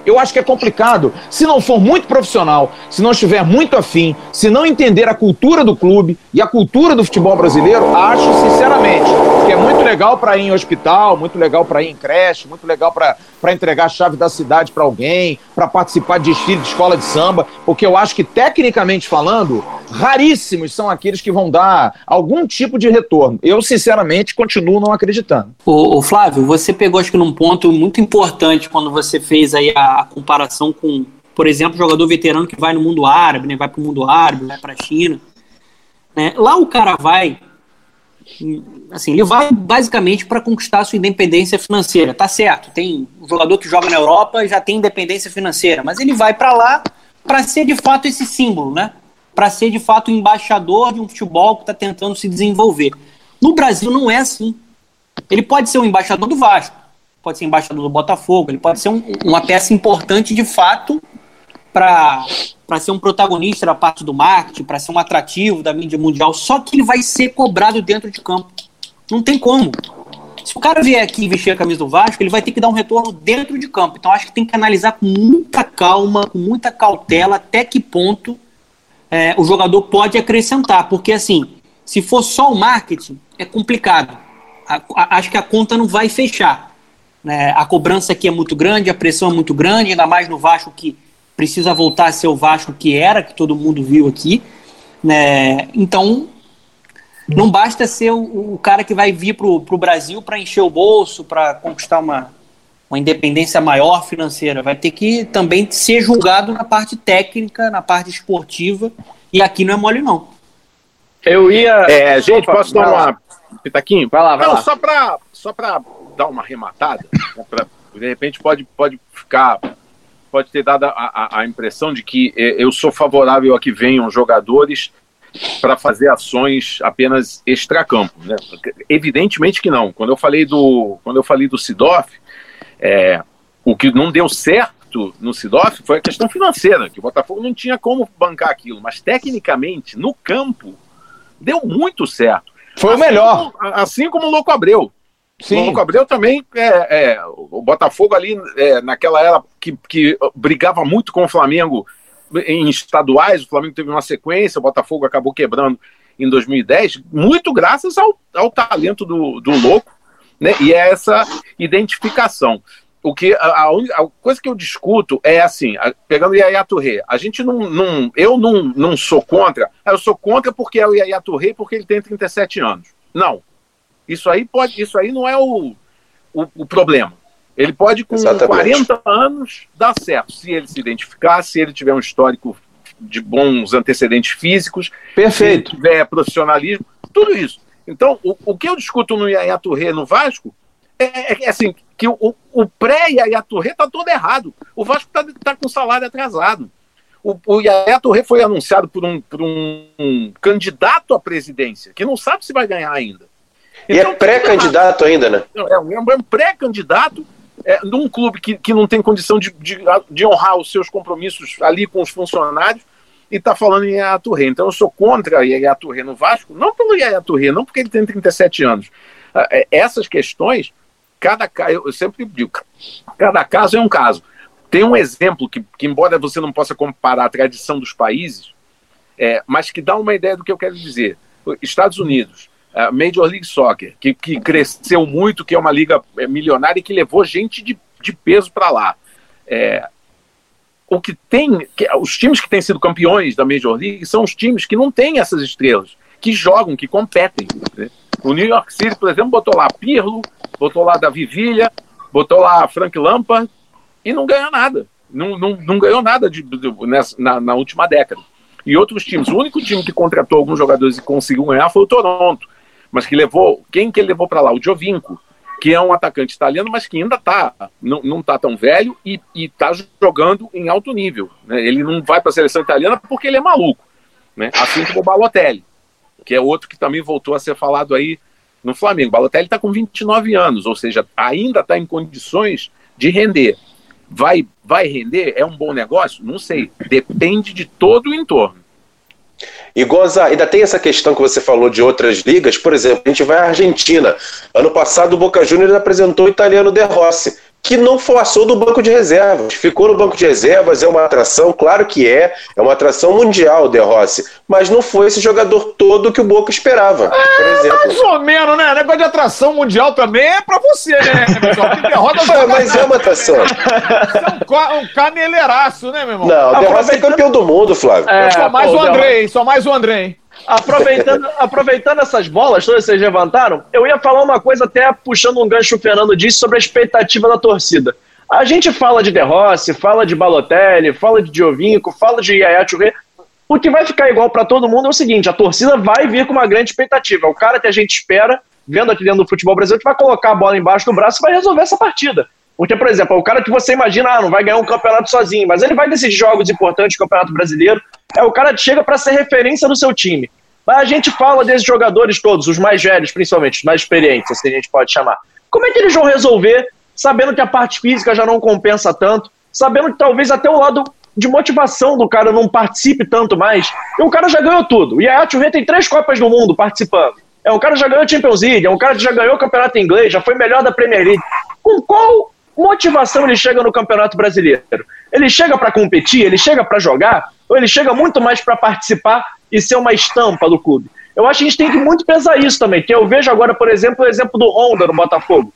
eu acho que é complicado. Se não for muito profissional, se não estiver muito afim, se não entender a cultura do clube e a cultura do futebol brasileiro, acho sinceramente que é muito legal para ir em hospital, muito legal para ir em creche, muito legal para entregar a chave da cidade para alguém, para participar de desfile de escola de samba, porque eu acho que, tecnicamente falando, raríssimos são aqueles que vão dar algum tipo de retorno. Eu, sinceramente, continuo não acreditando. Ô Flávio, você pegou, acho que num ponto muito importante quando você fez aí a, a comparação com, por exemplo, jogador veterano que vai no mundo árabe, né, vai para o mundo árabe, vai para a China. Né? Lá o cara vai assim, ele vai basicamente para conquistar sua independência financeira. Tá certo, tem um jogador que joga na Europa já tem independência financeira, mas ele vai para lá para ser de fato esse símbolo, né? Para ser de fato embaixador de um futebol que está tentando se desenvolver. No Brasil não é assim. Ele pode ser um embaixador do Vasco, pode ser embaixador do Botafogo, ele pode ser um, uma peça importante de fato para ser um protagonista da parte do marketing, para ser um atrativo da mídia mundial, só que ele vai ser cobrado dentro de campo. Não tem como. Se o cara vier aqui vestir a camisa do Vasco, ele vai ter que dar um retorno dentro de campo. Então acho que tem que analisar com muita calma, com muita cautela, até que ponto é, o jogador pode acrescentar. Porque assim, se for só o marketing, é complicado. A, a, acho que a conta não vai fechar. Né? A cobrança aqui é muito grande, a pressão é muito grande, ainda mais no Vasco que precisa voltar a ser o Vasco que era, que todo mundo viu aqui. Né? Então, não basta ser o, o cara que vai vir para o Brasil para encher o bolso, para conquistar uma, uma independência maior financeira. Vai ter que também ser julgado na parte técnica, na parte esportiva. E aqui não é mole, não. Eu ia. É, gente, Opa, posso dar uma. Pitaquinho? Vai lá, vai não, lá. Só para só dar uma arrematada, né, pra, de repente pode, pode ficar pode ter dado a, a, a impressão de que é, eu sou favorável a que venham jogadores para fazer ações apenas extracampo. Né? Evidentemente que não. Quando eu falei do, quando eu falei do Sidoff, é, o que não deu certo no Sidoff foi a questão financeira, que o Botafogo não tinha como bancar aquilo, mas tecnicamente, no campo, deu muito certo. Foi assim o melhor. Como, assim como o Louco Abreu. Sim. Louco Abreu também, é, é, o Botafogo ali, é, naquela era que, que brigava muito com o Flamengo em estaduais, o Flamengo teve uma sequência, o Botafogo acabou quebrando em 2010, muito graças ao, ao talento do, do Louco, né? E é essa identificação. O que a, a, a, coisa que eu discuto é assim, a, pegando o Yaya Touré, a gente não, não eu não, não sou contra, eu sou contra porque é o Yaya Touré porque ele tem 37 anos. Não. Isso aí pode, isso aí não é o, o, o problema. Ele pode, com Exatamente. 40 anos, dar certo, se ele se identificar, se ele tiver um histórico de bons antecedentes físicos, Perfeito. se tiver profissionalismo, tudo isso. Então, o, o que eu discuto no Yaya Touré no Vasco é, é, é assim, que o, o pré-Yaya Touré está todo errado. O Vasco está tá com salário atrasado. O, o Yaya Touré foi anunciado por, um, por um, um, candidato à presidência, que não sabe se vai ganhar ainda. Então, e é então, pré-candidato ainda, né? É, é um pré-candidato é, num clube que, que não tem condição de, de, de, honrar os seus compromissos ali com os funcionários e está falando em Yaya Touré. Então eu sou contra Yaya Touré no Vasco, não pelo Yaya Touré, não porque ele tem 37 anos. Ah, é, essas questões, cada eu sempre digo, cada caso é um caso. Tem um exemplo que, que embora você não possa comparar a tradição dos países, é, mas que dá uma ideia do que eu quero dizer. Estados Unidos, a Major League Soccer, que, que cresceu muito, que é uma liga é, milionária e que levou gente de, de peso para lá. É, o que tem, que, os times que têm sido campeões da Major League são os times que não têm essas estrelas, que jogam, que competem. Né? O New York City, por exemplo, botou lá Pirlo, botou lá Davi Villa, botou lá Frank Lampard e não ganhou nada. Não, não, não ganhou nada de, de, nessa, na, na última década. E outros times, o único time que contratou alguns jogadores e conseguiu ganhar foi o Toronto mas que levou. Quem que ele levou para lá? O Giovinco, que é um atacante italiano, mas que ainda tá, não, não tá tão velho e, está jogando em alto nível. Né? Ele não vai para a seleção italiana porque ele é maluco. Né? Assim como o Balotelli, que é outro que também voltou a ser falado aí no Flamengo. Balotelli está com 29 anos, ou seja, ainda está em condições de render. Vai, vai render? É um bom negócio? Não sei. Depende de todo o entorno. E Goza, ainda tem essa questão que você falou de outras ligas, por exemplo, a gente vai à Argentina. Ano passado o Boca Juniors apresentou o italiano De Rossi que não passou do banco de reservas. Ficou no banco de reservas, é uma atração, claro que é, é uma atração mundial, De Rossi, mas não foi esse jogador todo que o Boca esperava, é. Mais ou menos, né? Negócio de atração mundial também é pra você, né, pessoal? Que derrota é, mas é uma atração. é um, um caneleiraço, né, meu irmão? Não, o De Rossi é campeão do mundo, Flávio. É, só mais pô, o André, só mais o André. Aproveitando, aproveitando essas bolas, todas vocês levantaram, eu ia falar uma coisa até puxando um gancho o Fernando disse sobre a expectativa da torcida. A gente fala de De Rossi, fala de Balotelli, fala de Giovinco, fala de Yaya Touré. O que vai ficar igual para todo mundo é o seguinte, a torcida vai vir com uma grande expectativa. É o cara que a gente espera, vendo aqui dentro do futebol brasileiro, que vai colocar a bola embaixo do braço e vai resolver essa partida. Porque, por exemplo, é o cara que você imagina, ah, não vai ganhar um campeonato sozinho, mas ele vai decidir jogos importantes do Campeonato Brasileiro. É o cara que chega para ser referência no seu time. Mas a gente fala desses jogadores todos, os mais velhos, principalmente, os mais experientes, assim a gente pode chamar. Como é que eles vão resolver, sabendo que a parte física já não compensa tanto, sabendo que talvez até o lado de motivação do cara não participe tanto mais. E o cara já ganhou tudo. O Yaya tem três Copas do Mundo participando. É um cara que já ganhou Champions League, é um cara que já ganhou o Campeonato Inglês, já foi melhor da Premier League. Com qual motivação ele chega no Campeonato Brasileiro? Ele chega para competir, ele chega para jogar, ou ele chega muito mais para participar e ser uma estampa do clube? Eu acho que a gente tem que muito pesar isso também, que eu vejo agora, por exemplo, o exemplo do Honda no Botafogo.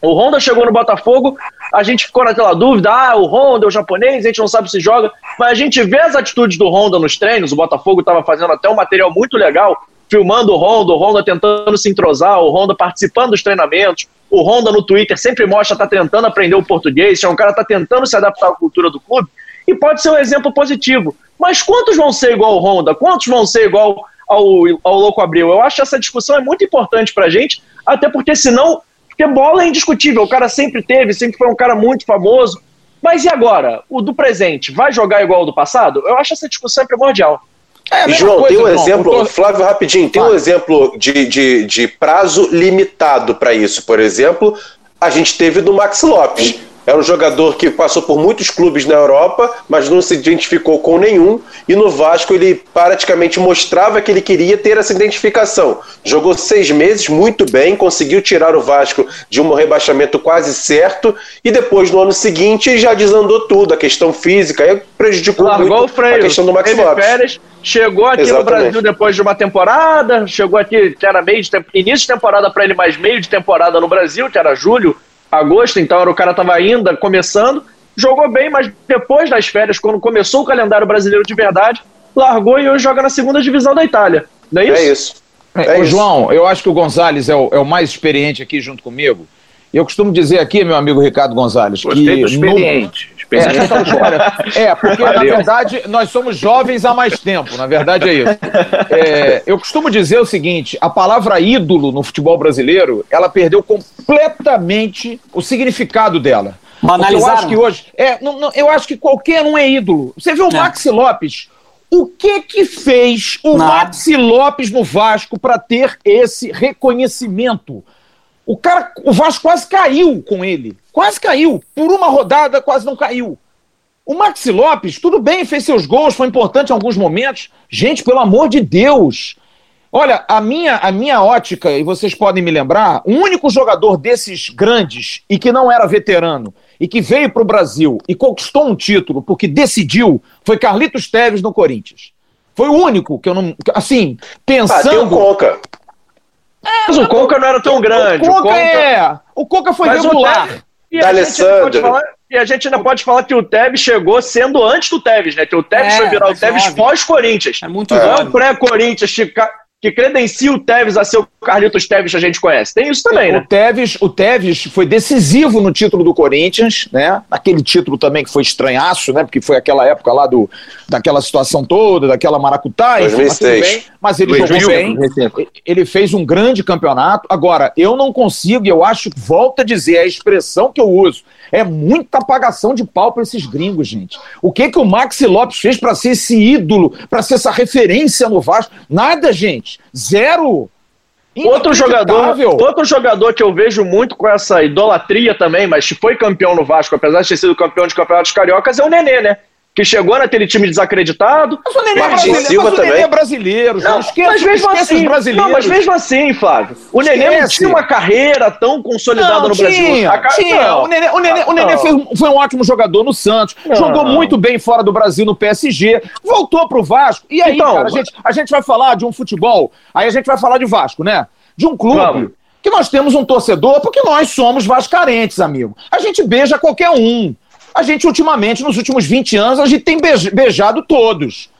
O Honda chegou no Botafogo, a gente ficou naquela dúvida, ah, o Honda é o japonês, a gente não sabe se joga, mas a gente vê as atitudes do Honda nos treinos, o Botafogo estava fazendo até um material muito legal, filmando o Honda, o Honda tentando se entrosar, o Honda participando dos treinamentos, o Honda no Twitter sempre mostra está tentando aprender o português, é um cara está tentando se adaptar à cultura do clube e pode ser um exemplo positivo. Mas quantos vão ser igual ao Honda? Quantos vão ser igual ao, ao Louco Abril? Eu acho que essa discussão é muito importante para a gente, até porque senão, porque bola é indiscutível, o cara sempre teve, sempre foi um cara muito famoso. Mas e agora? O do presente vai jogar igual ao do passado? Eu acho essa discussão primordial. É e, João, coisa, tem um João, exemplo, tô... Flávio, rapidinho, tem um exemplo de, de, de prazo limitado para isso. Por exemplo, a gente teve do Max Lopes. Era um jogador que passou por muitos clubes na Europa, mas não se identificou com nenhum. E no Vasco ele praticamente mostrava que ele queria ter essa identificação. Jogou seis meses muito bem, conseguiu tirar o Vasco de um rebaixamento quase certo. E depois, no ano seguinte, já desandou tudo. A questão física aí prejudicou Largou muito o freio. a questão do Max Teve Lopes. Férias, chegou aqui Exatamente. no Brasil depois de uma temporada. Chegou aqui, que era meio de início de temporada para ele, mais meio de temporada no Brasil, que era julho agosto, então era o cara estava ainda começando, jogou bem, mas depois das férias, quando começou o calendário brasileiro de verdade, largou e hoje joga na segunda divisão da Itália. Não é isso? É isso. É, isso. João, eu acho que o Gonzalez é o, é o, mais experiente aqui junto comigo. Eu costumo dizer aqui, meu amigo Ricardo Gonzalez, Gostei que. experiente. No... É, é, porque Valeu. na verdade nós somos jovens há mais tempo, na verdade é isso. É, eu costumo dizer o seguinte: a palavra ídolo no futebol brasileiro, ela perdeu completamente o significado dela. Eu acho que hoje. É, não, não, eu acho que qualquer um é ídolo. Você vê o é. Maxi Lopes. O que que fez o Nada. Maxi Lopes no Vasco para ter esse reconhecimento? O cara, o Vasco quase caiu com ele. Quase caiu. Por uma rodada, quase não caiu. O Maxi Lopes, tudo bem, fez seus gols, foi importante em alguns momentos. Gente, pelo amor de Deus. Olha, a minha, a minha ótica, e vocês podem me lembrar, o único jogador desses grandes e que não era veterano e que veio para o Brasil e conquistou um título porque decidiu foi Carlitos Teves no Corinthians. Foi o único que eu não. Assim, pensando. Ah, tem o Coca. É, mas o Conca não era tão grande. O Conca, o Conca... é. O Conca foi mas regular. E a, falar, e a, gente ainda pode falar que o Tevez chegou sendo antes do Tevez, né? Que o Tevez é, foi virar o Tevez pós-Corinthians. É muito Não é o pré-Corinthians que credencia o Tevez a ser o Carlitos Tevez que a gente conhece. Tem isso também, né? O Tevez, o Tevez foi decisivo no título do Corinthians, né? Aquele título também que foi estranhaço, né? Porque foi aquela época lá do, daquela situação toda, daquela maracutá. 2006. Mas, bem, mas ele 2000, jogou bem. 2005. Ele fez um grande campeonato. Agora, eu não consigo, e eu acho, volta a dizer, a expressão que eu uso, é muita apagação de pau para esses gringos, gente. O que que o Maxi Lopes fez para ser esse ídolo, para ser essa referência no Vasco? Nada, gente. Zero. Outro jogador, outro jogador que eu vejo muito com essa idolatria também, mas foi campeão no Vasco, apesar de ter sido campeão de campeonatos cariocas, é o Nenê, né? Que chegou naquele time desacreditado. Mas o Nenê é brasileiro, Silva mas o Nenê é brasileiro. Não, esquece, mas mesmo assim, brasileiros. Não, mas mesmo assim, Flávio, o Nenê não tinha uma carreira tão consolidada não, no tinha, Brasil. Tinha, não, o Nenê, o Nenê, o Nenê fez, foi um ótimo jogador no Santos, jogou muito bem fora do Brasil no PSG, voltou pro Vasco. E aí, então, cara, a gente, a gente vai falar de um futebol, aí a gente vai falar de Vasco, né? De um clube que nós temos um torcedor, porque nós somos vascarentes, amigo. A gente beija qualquer um a gente ultimamente, nos últimos 20 anos, a gente tem beijado todos.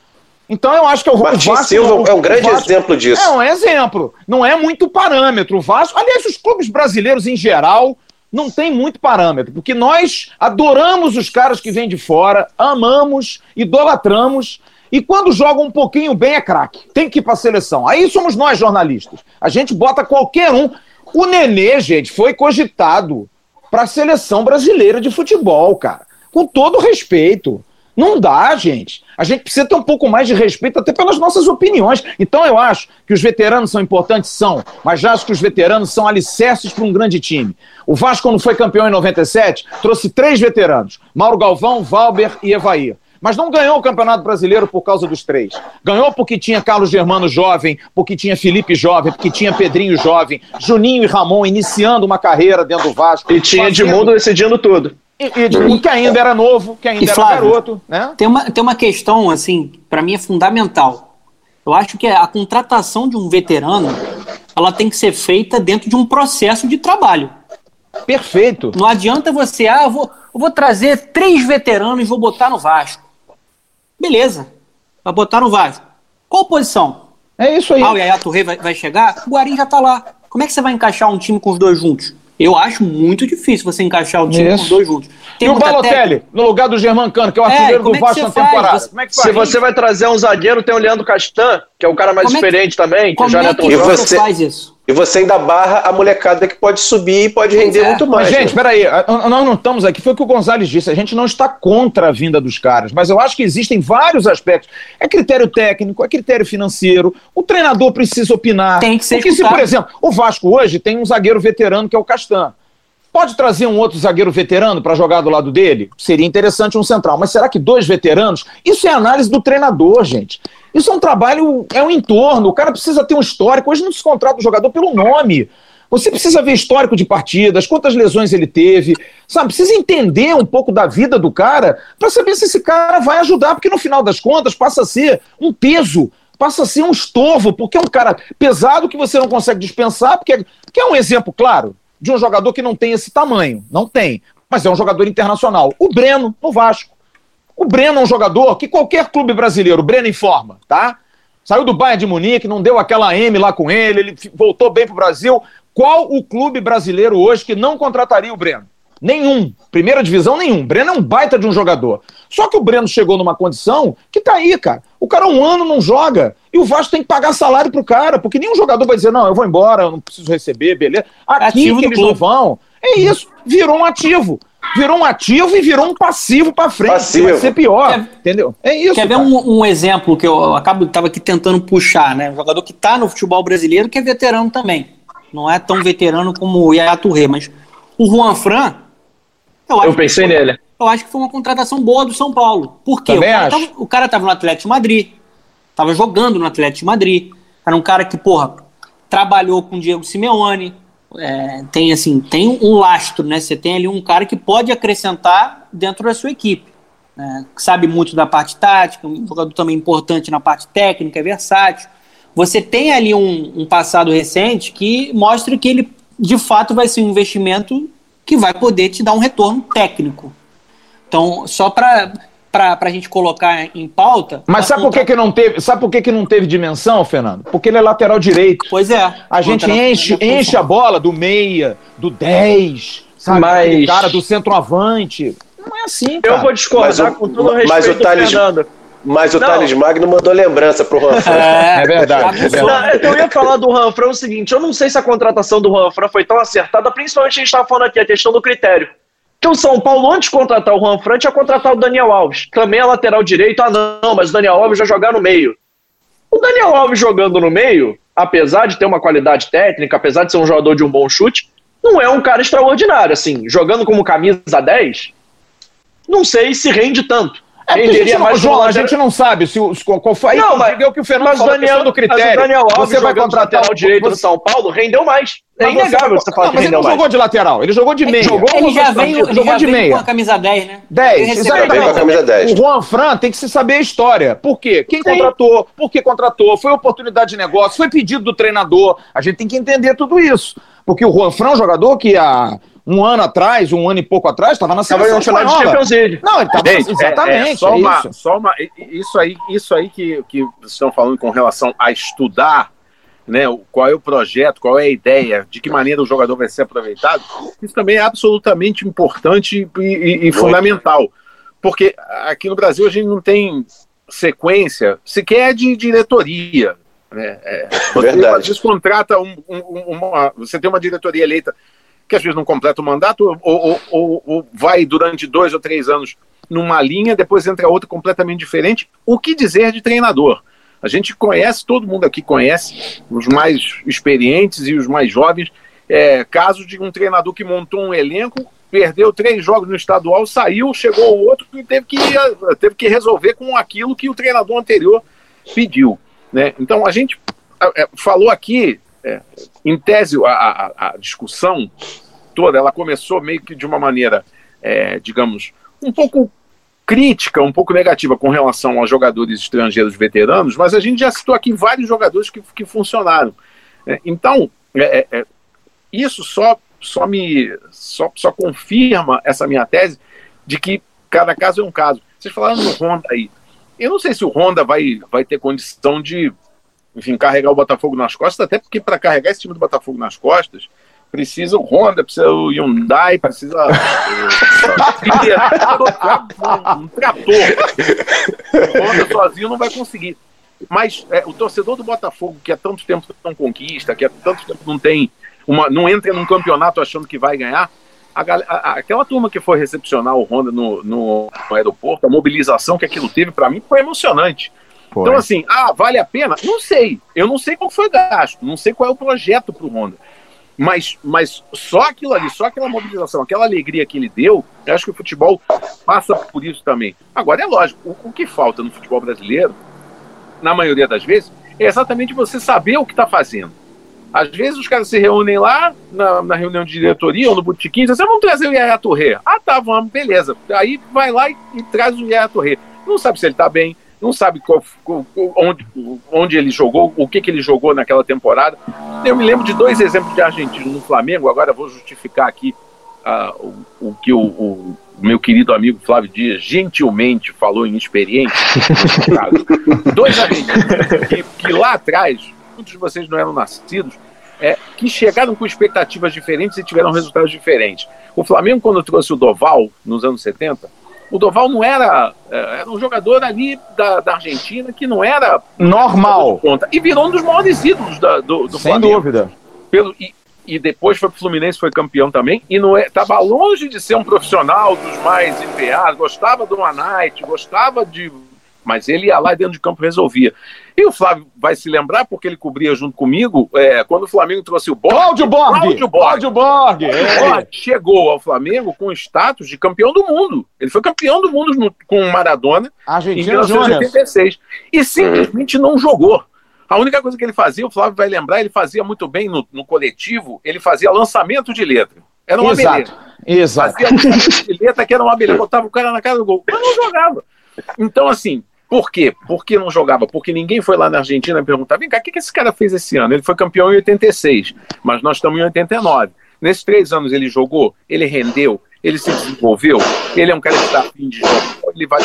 Então eu acho que o Martin Vasco Silva é um grande Vasco, exemplo disso. É um exemplo. Não é muito parâmetro. O Vasco, aliás, os clubes brasileiros em geral não tem muito parâmetro, porque nós adoramos os caras que vêm de fora, amamos, idolatramos, e quando jogam um pouquinho bem é craque. Tem que ir para a seleção. Aí somos nós jornalistas. A gente bota qualquer um. O Nenê, gente, foi cogitado para a seleção brasileira de futebol, cara. Com todo respeito. Não dá, gente. A gente precisa ter um pouco mais de respeito até pelas nossas opiniões. Então eu acho que os veteranos são importantes, são, mas já acho que os veteranos são alicerces para um grande time. O Vasco, quando foi campeão em 97, trouxe três veteranos: Mauro Galvão, Valber e Evair mas não ganhou o Campeonato Brasileiro por causa dos três. Ganhou porque tinha Carlos Germano jovem, porque tinha Felipe jovem, porque tinha Pedrinho jovem, Juninho e Ramon iniciando uma carreira dentro do Vasco. E tinha fazendo... Edmundo decidindo tudo. E, e, que ainda era novo, que ainda e, era Flávio, garoto. Né? Tem, uma, tem uma questão, assim, para mim é fundamental. Eu acho que a contratação de um veterano ela tem que ser feita dentro de um processo de trabalho. Perfeito. Não adianta você, ah, eu vou, eu vou trazer três veteranos e vou botar no Vasco. Beleza. Vai botar no Vasco. Qual posição? É isso aí. Ah, o Yaya Touré vai, vai chegar? O Guarim já tá lá. Como é que você vai encaixar um time com os dois juntos? Eu acho muito difícil você encaixar o time Isso. com os dois juntos. Tem e o Balotelli, no lugar do Germancano, que é o é, artilheiro é, do Vasco na temporada. Você, como é que faz? Se você vai trazer um zagueiro, tem o Leandro Castan, que é o cara mais como experiente é que, também, que já é, é tão que você faz isso? E você ainda barra a molecada que pode subir e pode render é. muito mais. Mas, gente, né? peraí, nós não estamos aqui, foi o que o Gonzalez disse, a gente não está contra a vinda dos caras, mas eu acho que existem vários aspectos. É critério técnico, é critério financeiro, o treinador precisa opinar. Tem que ser Porque se, por exemplo, o Vasco hoje tem um zagueiro veterano que é o Castan. Pode trazer um outro zagueiro veterano para jogar do lado dele? Seria interessante um central. Mas será que dois veteranos? Isso é análise do treinador, gente. Isso é um trabalho, é um entorno. O cara precisa ter um histórico. Hoje não se contrata o jogador pelo nome. Você precisa ver histórico de partidas, quantas lesões ele teve, sabe? Precisa entender um pouco da vida do cara para saber se esse cara vai ajudar, porque no final das contas passa a ser um peso, passa a ser um estorvo, porque é um cara pesado que você não consegue dispensar, porque que é um exemplo claro de um jogador que não tem esse tamanho. Não tem. Mas é um jogador internacional. O Breno, no Vasco. O Breno é um jogador que qualquer clube brasileiro, o Breno informa, tá? Saiu do Bayern de Munique, não deu aquela M lá com ele, ele voltou bem pro Brasil. Qual o clube brasileiro hoje que não contrataria o Breno? Nenhum. Primeira divisão, nenhum. Breno é um baita de um jogador. Só que o Breno chegou numa condição que tá aí, cara. O cara um ano não joga. E o Vasco tem que pagar salário pro cara, porque nenhum jogador vai dizer, não, eu vou embora, eu não preciso receber, beleza. Aqui ativo que eles clube. não vão. É isso. Virou um ativo. Virou um ativo e virou um passivo para frente. Passivo. Vai ser pior. Quer, entendeu? É isso. Quer cara. ver um, um, exemplo que eu acabo tava aqui tentando puxar, né? Um jogador que tá no futebol brasileiro, que é veterano também. Não é tão veterano como o Yaya Touré, mas o Juan Fran eu, eu pensei foi, nele. Eu acho que foi uma contratação boa do São Paulo. Por quê? Também o cara, estava no Atlético Madrid, estava jogando no Atlético Madrid. Era um cara que, porra, trabalhou com o Diego Simeone. É, tem assim, tem um lastro, né? Você tem ali um cara que pode acrescentar dentro da sua equipe. Né? Sabe muito da parte tática, um jogador também importante na parte técnica, é versátil. Você tem ali um, um passado recente que mostra que ele de fato vai ser um investimento que vai poder te dar um retorno técnico. Então, só para para a gente colocar em pauta. Mas sabe contra... por que, que não teve? Sabe por que, que não teve dimensão, Fernando? Porque ele é lateral direito. Pois é. A gente enche, enche a bola do meia, do 10, sabe? Mas... cara do centroavante. Não é assim, cara. Eu vou discordar com todo o respeito mas o Thales, Fernando. Mas o não. Thales Magno mandou lembrança pro Ranfran. É, é verdade. É verdade. Eu ia falar do Ranfran o seguinte: eu não sei se a contratação do Ranfran foi tão acertada, principalmente a gente estava falando aqui, a questão do critério. Que o São Paulo, antes de contratar o Ranfran, tinha contratado o Daniel Alves. Também é lateral direito. Ah, não, mas o Daniel Alves já jogar no meio. O Daniel Alves jogando no meio, apesar de ter uma qualidade técnica, apesar de ser um jogador de um bom chute, não é um cara extraordinário. Assim, jogando como camisa 10, não sei se rende tanto. É a gente, não, João, a gente não sabe se, se qual foi. Não, mas, é o que o Fernando falou, Daniel, do critério. Mas o Daniel Alves você vai contratar o direito você... do São Paulo, rendeu mais. É inegável você, você falar não, que rendeu mais. Ele não jogou de lateral, ele jogou de meia. Ele jogou, ele já veio, ele jogou já de meia. com a camisa 10, né? 10, exatamente. Com a camisa 10. O Juan Fran tem que se saber a história. Por quê? Quem Sim. contratou? Por que contratou? Foi oportunidade de negócio? Foi pedido do treinador? A gente tem que entender tudo isso. Porque o Juan Fran é um jogador que a um ano atrás, um ano e pouco atrás, estava na seleção espanhola. De Champions League. Não, ele estava exatamente. É, é, só, é uma, isso. só uma, isso aí, isso aí que, que vocês estão falando com relação a estudar, né? Qual é o projeto, qual é a ideia, de que maneira o jogador vai ser aproveitado? Isso também é absolutamente importante e, e, e fundamental, porque aqui no Brasil a gente não tem sequência sequer de diretoria. Né? É, você às vezes contrata um, um, uma, você tem uma diretoria eleita que às vezes não completa o mandato, ou, ou, ou, ou vai durante dois ou três anos numa linha, depois entra outra completamente diferente. O que dizer de treinador? A gente conhece, todo mundo aqui conhece, os mais experientes e os mais jovens, é, casos de um treinador que montou um elenco, perdeu três jogos no estadual, saiu, chegou outro e teve que, teve que resolver com aquilo que o treinador anterior pediu. Né? Então a gente falou aqui é, em tese, a, a, a, discussão toda ela começou meio que de uma maneira, é, digamos, um pouco crítica, um pouco negativa com relação aos jogadores estrangeiros veteranos, mas a gente já citou aqui vários jogadores que, que funcionaram. É, então, é, é, é, isso só, só me só, só confirma essa minha tese de que cada caso é um caso. Vocês falaram no Honda aí. Eu não sei se o Honda vai, vai ter condição de enfim, carregar o Botafogo nas costas, até porque para carregar esse time do Botafogo nas costas, precisa o Honda, precisa o Hyundai, precisa um trator. O Honda sozinho não vai conseguir. Mas é, o torcedor do Botafogo, que há tanto tempo não conquista, que há tanto tempo não tem uma, não entra num campeonato achando que vai ganhar, a, a, aquela turma que foi recepcionar o Honda no, no, no aeroporto, a mobilização que aquilo teve, para mim, foi emocionante. Então, assim, ah, vale a pena? Não sei. Eu não sei qual foi o gasto, não sei qual é o projeto para o Honda. Mas, mas só aquilo ali, só aquela mobilização, aquela alegria que ele deu, eu acho que o futebol passa por isso também. Agora, é lógico, o, o que falta no futebol brasileiro, na maioria das vezes, é exatamente você saber o que está fazendo. Às vezes os caras se reúnem lá na, na reunião de diretoria ou no botequim e dizem, vamos trazer o Yaya Torre. Ah, tá, vamos, beleza. Aí vai lá e, e traz o Yaya Torre. Não sabe se ele está bem, não sabe qual, onde, onde ele jogou, o que, que ele jogou naquela temporada. Eu me lembro de dois exemplos de argentinos no Flamengo, agora vou justificar aqui uh, o, o, que o, o, meu querido amigo Flávio Dias gentilmente falou em experiência. dois argentinos que, que lá atrás, muitos de vocês não eram nascidos, é, que chegaram com expectativas diferentes e tiveram resultados diferentes. O Flamengo, quando trouxe o Doval nos anos 70, o Doval não era, é, era um jogador ali da, da Argentina que não era normal. Conta, e virou um dos maiores ídolos da, do, do Sem Flamengo. Sem dúvida. Pelo, e, e depois foi pro Fluminense, foi campeão também, e não estava é, longe de ser um profissional dos mais empenhados, gostava do One Night, gostava de mas ele ia lá e dentro de campo resolvia. E o Flávio vai se lembrar, porque ele cobria junto comigo, é, quando o Flamengo trouxe o Borg. Cláudio Borg! Cláudio Borg! Cláudio Borg. É. chegou ao Flamengo com status de campeão do mundo. Ele foi campeão do mundo no, com o Maradona Argentina em 1986. E simplesmente não jogou. A única coisa que ele fazia, o Flávio vai lembrar, ele fazia muito bem no, no coletivo, ele fazia lançamento de letra. Era uma Exato. beleza. Exato. Fazia lançamento de letra que era uma beleza. Botava o cara na cara do gol. Mas não jogava. Então, assim, por quê? Por que não jogava? Porque ninguém foi lá na Argentina perguntar: vem cá, o que, que esse cara fez esse ano? Ele foi campeão em 86, mas nós estamos em 89. Nesses três anos ele jogou, ele rendeu, ele se desenvolveu, ele é um cara que está afim de jogar, ele vai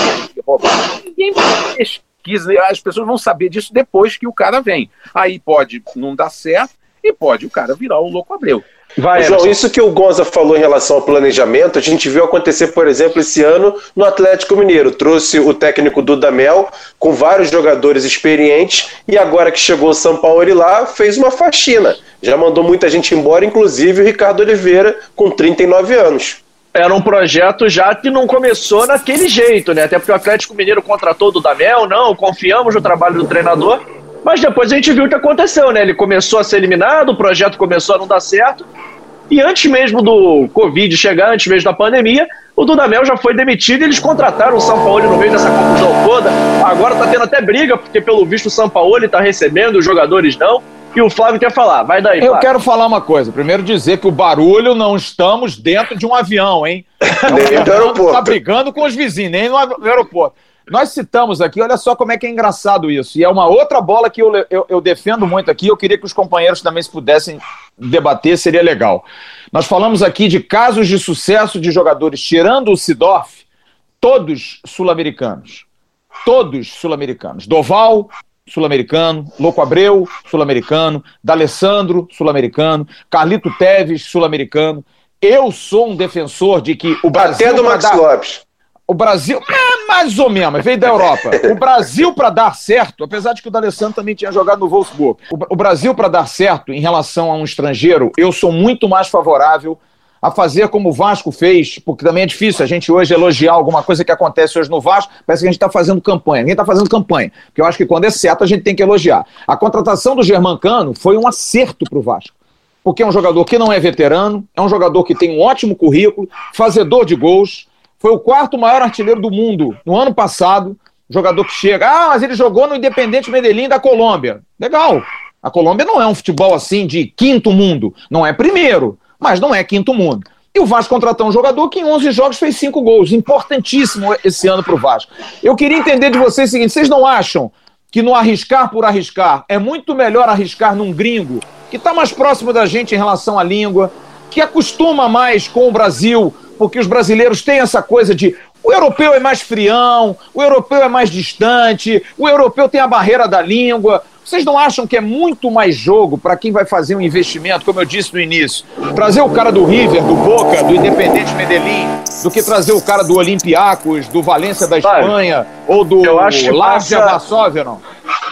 roubar. Ninguém pesquisa, as pessoas vão saber disso depois que o cara vem. Aí pode não dar certo e pode o cara virar o louco Abreu. Vai, João, isso que o Gonza falou em relação ao planejamento, a gente viu acontecer, por exemplo, esse ano no Atlético Mineiro. Trouxe o técnico Dudamel com vários jogadores experientes e agora que chegou o São Paulo lá, fez uma faxina. Já mandou muita gente embora, inclusive o Ricardo Oliveira, com 39 anos. Era um projeto já que não começou naquele jeito, né? Até porque o Atlético Mineiro contratou o Dudamel, não, confiamos no trabalho do treinador mas depois a gente viu o que aconteceu, né? Ele começou a ser eliminado, o projeto começou a não dar certo. E antes mesmo do Covid chegar, antes mesmo da pandemia, o Dudamel já foi demitido e eles contrataram o São Paulo no meio dessa confusão toda. Agora tá tendo até briga, porque pelo visto o São Paulo está recebendo, os jogadores não. E o Flávio quer falar, vai daí. Eu quero falar uma coisa. Primeiro dizer que o barulho não estamos dentro de um avião, hein? Nem do aeroporto. Tá brigando com os vizinhos, nem no aeroporto. Nós citamos aqui, olha só como é que é engraçado isso. E é uma outra bola que eu, eu, eu, defendo muito aqui. Eu queria que os companheiros também, se pudessem debater, seria legal. Nós falamos aqui de casos de sucesso de jogadores, tirando o Sidorf, todos sul-americanos. Todos sul-americanos. Doval, sul-americano, Louco Abreu, sul-americano, D'Alessandro, sul-americano, Carlito Teves, sul-americano. Eu sou um defensor de que o Brasil. Até do Max dar... Lopes. O Brasil, mais ou menos, veio da Europa. O Brasil, para dar certo, apesar de que o D'Alessandro também tinha jogado no Wolfsburg, o Brasil, para dar certo em relação a um estrangeiro, eu sou muito mais favorável a fazer como o Vasco fez, porque também é difícil a gente hoje elogiar alguma coisa que acontece hoje no Vasco, parece que a gente está fazendo campanha. Ninguém está fazendo campanha, porque eu acho que quando é certo a gente tem que elogiar. A contratação do Germancano foi um acerto para o Vasco, porque é um jogador que não é veterano, é um jogador que tem um ótimo currículo, fazedor de gols, foi o quarto maior artilheiro do mundo no ano passado. Jogador que chega, ah, mas ele jogou no Independente Medellín da Colômbia. Legal. A Colômbia não é um futebol assim de quinto mundo. Não é primeiro, mas não é quinto mundo. E o Vasco contratou um jogador que em 11 jogos fez 5 gols. Importantíssimo esse ano para o Vasco. Eu queria entender de vocês o seguinte: vocês não acham que no arriscar por arriscar é muito melhor arriscar num gringo que está mais próximo da gente em relação à língua, que acostuma mais com o Brasil, porque os brasileiros têm essa coisa de o europeu é mais frião, o europeu é mais distante, o europeu tem a barreira da língua. Vocês não acham que é muito mais jogo para quem vai fazer um investimento, como eu disse no início, trazer o cara do River, do Boca, do Independente Medellín, do que trazer o cara do Olympiacos, do Valência da Espanha, ou do passa... Varsóvia, não?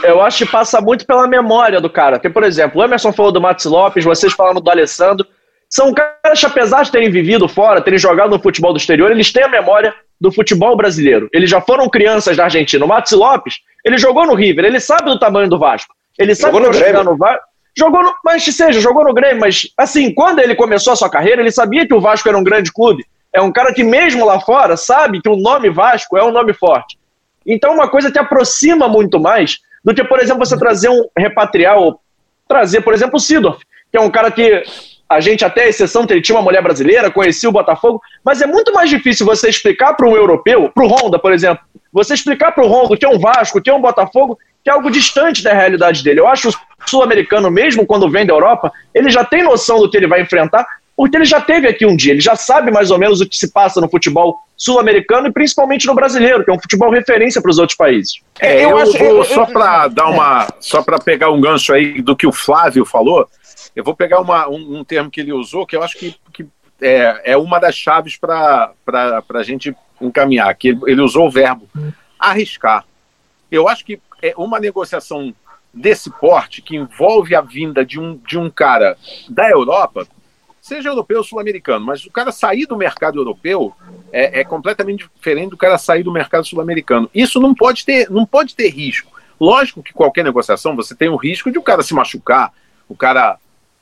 eu acho que passa muito pela memória do cara. Porque, por exemplo, o Emerson falou do Matos Lopes, vocês falaram do Alessandro. São caras que, apesar de terem vivido fora, terem jogado no futebol do exterior, eles têm a memória do futebol brasileiro. Eles já foram crianças da Argentina. O Matos Lopes, ele jogou no River, ele sabe do tamanho do Vasco. Ele sabe Jogou no Grêmio. no Vasco. Jogou no, mas seja, jogou no Grêmio, mas assim, quando ele começou a sua carreira, ele sabia que o Vasco era um grande clube. É um cara que mesmo lá fora sabe que o nome Vasco é um nome forte. Então, uma coisa que aproxima muito mais do que, por exemplo, você trazer um repatriar ou trazer, por exemplo, o Sidorf, que é um cara que a gente até a exceção que ele tinha uma mulher brasileira, conhecia o Botafogo, mas é muito mais difícil você explicar para um europeu, para o Honda, por exemplo, você explicar para o Honda que é um Vasco, o que é um Botafogo, que é algo distante da realidade dele. Eu acho o sul-americano, mesmo quando vem da Europa, ele já tem noção do que ele vai enfrentar, porque ele já teve aqui um dia, ele já sabe mais ou menos o que se passa no futebol sul-americano e principalmente no brasileiro, que é um futebol referência para os outros países. É, eu, Eu acho- vou, eu- só para dar uma, só para pegar um gancho aí do que o Flávio falou, eu vou pegar uma, um, um termo que ele usou que eu acho que, que é, é uma das chaves para a gente encaminhar. Que ele, ele usou o verbo arriscar. Eu acho que é uma negociação desse porte que envolve a vinda de um, de um cara da Europa, seja europeu ou sul-americano, mas o cara sair do mercado europeu é, é completamente diferente do cara sair do mercado sul-americano. Isso não pode ter, não pode ter risco. Lógico que qualquer negociação você tem o risco de o cara se machucar, o cara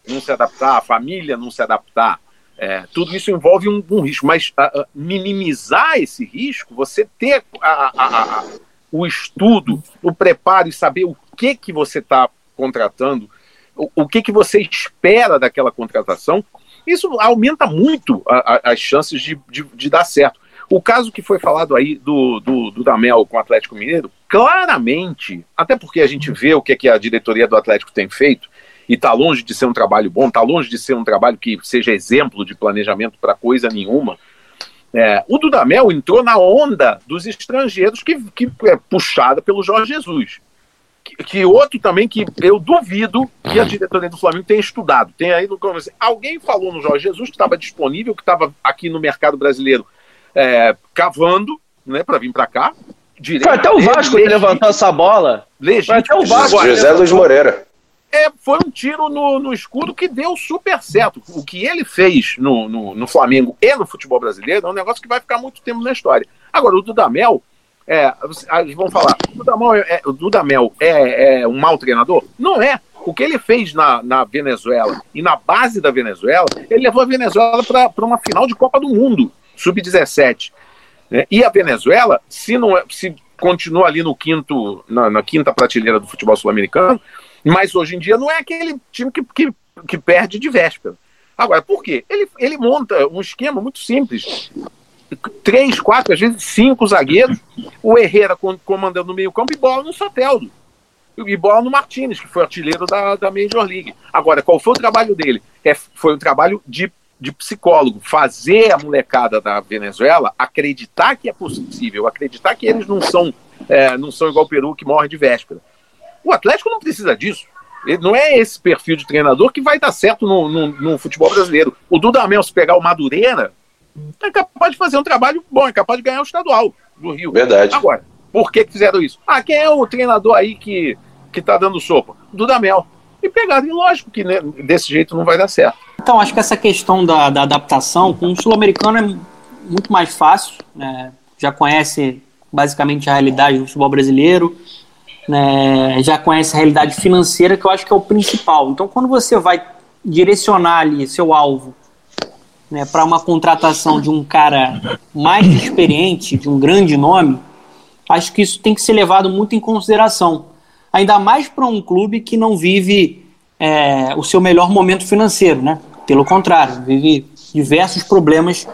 não se adaptar, a família não se adaptar. É, tudo isso envolve um, um risco, mas minimizar esse risco, você ter a- o estudo, o preparo e saber o que que você está contratando, o, o que que você espera daquela contratação, isso aumenta muito as chances de, de- de dar certo. O caso que foi falado aí do, do, do Damel com o Atlético Mineiro, claramente, até porque a gente vê o que, é que a diretoria do Atlético tem feito, e está longe de ser um trabalho bom, está longe de ser um trabalho que seja exemplo de planejamento para coisa nenhuma. É, o Dudamel entrou na onda dos estrangeiros que, que é puxada pelo Jorge Jesus. Que, que outro também que eu duvido que a diretoria do Flamengo tenha estudado. Tem aí no. Alguém falou no Jorge Jesus que estava disponível, que estava aqui no mercado brasileiro é, cavando, né, para vir para cá. Direito Foi até o Vasco que levantou essa bola. legítimo. Foi até o Vasco. José Luiz Moreira. É, foi um tiro no, no escudo que deu super certo. O que ele fez no, no, no Flamengo e no futebol brasileiro é um negócio que vai ficar muito tempo na história. Agora, o Dudamel, é, eles vão falar, o Dudamel, é, o Dudamel é, é um mau treinador? Não é. O que ele fez na, na Venezuela e na base da Venezuela, ele levou a Venezuela para uma final de Copa do Mundo, sub-17. né? E a Venezuela, se não é- se continua ali no quinto, na, na quinta prateleira do futebol sul-americano, mas hoje em dia não é aquele time que, que, que perde de véspera. Agora, por quê? Ele, ele monta um esquema muito simples. Três, quatro, às vezes cinco zagueiros, o Herrera com- comandando no meio-campo e bola no Soteldo. E bola no Martinez, que foi artilheiro da, da Major League. Agora, qual foi o trabalho dele? É, foi um trabalho de, de psicólogo. Fazer a molecada da Venezuela acreditar que é possível, acreditar que eles não são, é, não são igual o Peru que morre de véspera. O Atlético não precisa disso. Ele não é esse perfil de treinador que vai dar certo no, no, no futebol brasileiro. O Dudamel, se pegar o Madureira, é capaz de fazer um trabalho bom, é capaz de ganhar o estadual do Rio. Verdade. Agora, por que que fizeram isso? Ah, quem é o treinador aí que, que tá dando sopa? Dudamel. E pegaram, e lógico que né, desse jeito não vai dar certo. Então, acho que essa questão da, da adaptação com o sul-americano é muito mais fácil, né? já conhece basicamente a realidade do futebol brasileiro, né? já conhece a realidade financeira, que eu acho que é o principal. Então, quando você vai direcionar ali seu alvo né, para uma contratação de um cara mais experiente, de um grande nome, acho que isso tem que ser levado muito em consideração. Ainda mais para um clube que não vive é, o seu melhor momento financeiro, né? Pelo contrário, vive diversos problemas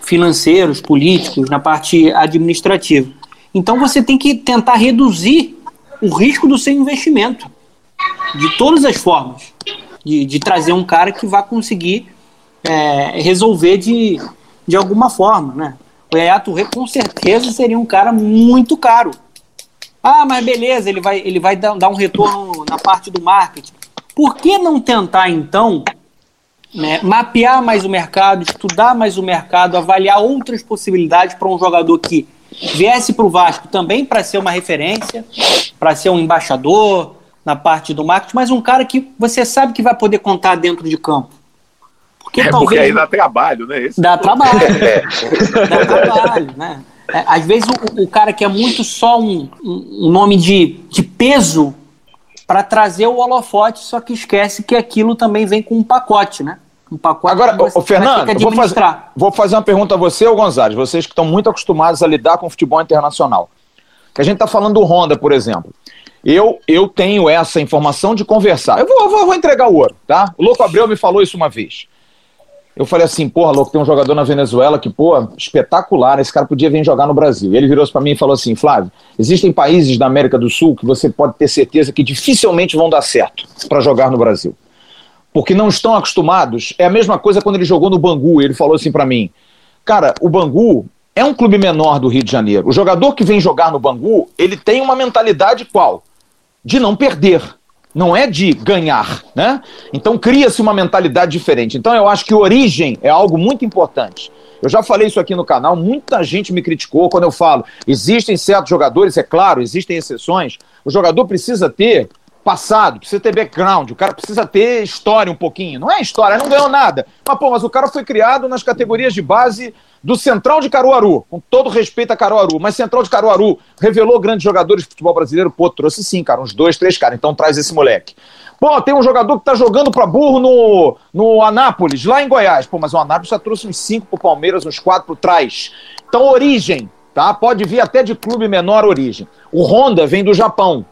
financeiros, políticos, na parte administrativa. Então você tem que tentar reduzir o risco do seu investimento, de todas as formas, de, de trazer um cara que vá conseguir é, resolver de, de alguma forma, né? O Yaya Touré com certeza seria um cara muito caro. Ah, mas beleza, ele vai, ele vai dar, um retorno na parte do marketing. Por que não tentar, então, né, mapear mais o mercado, estudar mais o mercado, avaliar outras possibilidades para um jogador que viesse para o Vasco também para ser uma referência, para ser um embaixador na parte do marketing, mas um cara que você sabe que vai poder contar dentro de campo. Porque, é talvez, porque aí dá trabalho, né? Esse dá trabalho. dá trabalho, né? É, às vezes o, o, cara que é muito só um, um nome de, de peso para trazer o holofote, só que esquece que aquilo também vem com um pacote, né? Um pacote Agora, o Fernando, vou fazer, vou fazer uma pergunta a você ou Gonzalez, vocês que estão muito acostumados a lidar com futebol internacional. Que a gente está falando do Honda, por exemplo. Eu, eu tenho essa informação de conversar. Eu vou, vou, vou entregar o ouro, tá? O Louco Abreu me falou isso uma vez. Eu falei assim, porra, louco, tem um jogador na Venezuela que, pô, espetacular, esse cara podia vir jogar no Brasil. E ele virou para mim e falou assim, Flávio, existem países da América do Sul que você pode ter certeza que dificilmente vão dar certo para jogar no Brasil. Porque não estão acostumados. É a mesma coisa quando ele jogou no Bangu, ele falou assim para mim, cara, o Bangu é um clube menor do Rio de Janeiro. O jogador que vem jogar no Bangu, ele tem uma mentalidade qual? De não perder não é de ganhar, né? Então cria-se uma mentalidade diferente. Então eu acho que origem é algo muito importante. Eu já falei isso aqui no canal, muita gente me criticou quando eu falo, existem certos jogadores, é claro, existem exceções. O jogador precisa ter passado, precisa ter background, o cara precisa ter história um pouquinho. Não é história, não ganhou nada. Mas, pô, mas o cara foi criado nas categorias de base do Central de Caruaru, com todo respeito a Caruaru, mas Central de Caruaru revelou grandes jogadores de futebol brasileiro, pô, trouxe sim, cara, uns dois, três caras, então traz esse moleque. Pô, tem um jogador que tá jogando pra burro no, no Anápolis, lá em Goiás. Pô, mas o Anápolis já trouxe uns cinco pro Palmeiras, uns quatro pro trás. Então, origem, tá? Pode vir até de clube menor origem. O Honda vem do Japão,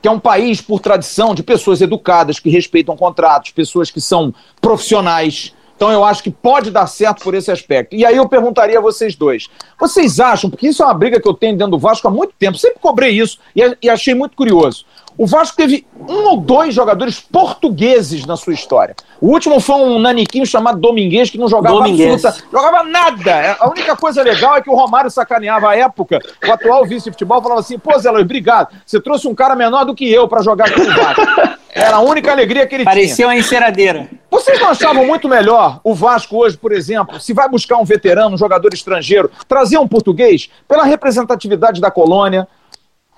que é um país por tradição de pessoas educadas, que respeitam contratos, pessoas que são profissionais, então eu acho que pode dar certo por esse aspecto. E aí eu perguntaria a vocês dois: vocês acham, porque isso é uma briga que eu tenho dentro do Vasco há muito tempo, sempre cobrei isso e, achei muito curioso. O Vasco teve um ou dois jogadores portugueses na sua história. O último foi um naniquinho chamado Domingues, que não jogava Domingues. absoluta, jogava nada. A única coisa legal é que o Romário sacaneava a época, o atual vice de futebol falava assim, pô, Zé Luiz, obrigado, você trouxe um cara menor do que eu para jogar aqui no Vasco. Era a única alegria que ele Parecia tinha. Parecia uma enceradeira. Vocês não achavam muito melhor o Vasco hoje, por exemplo, se vai buscar um veterano, um jogador estrangeiro, trazer um português pela representatividade da colônia,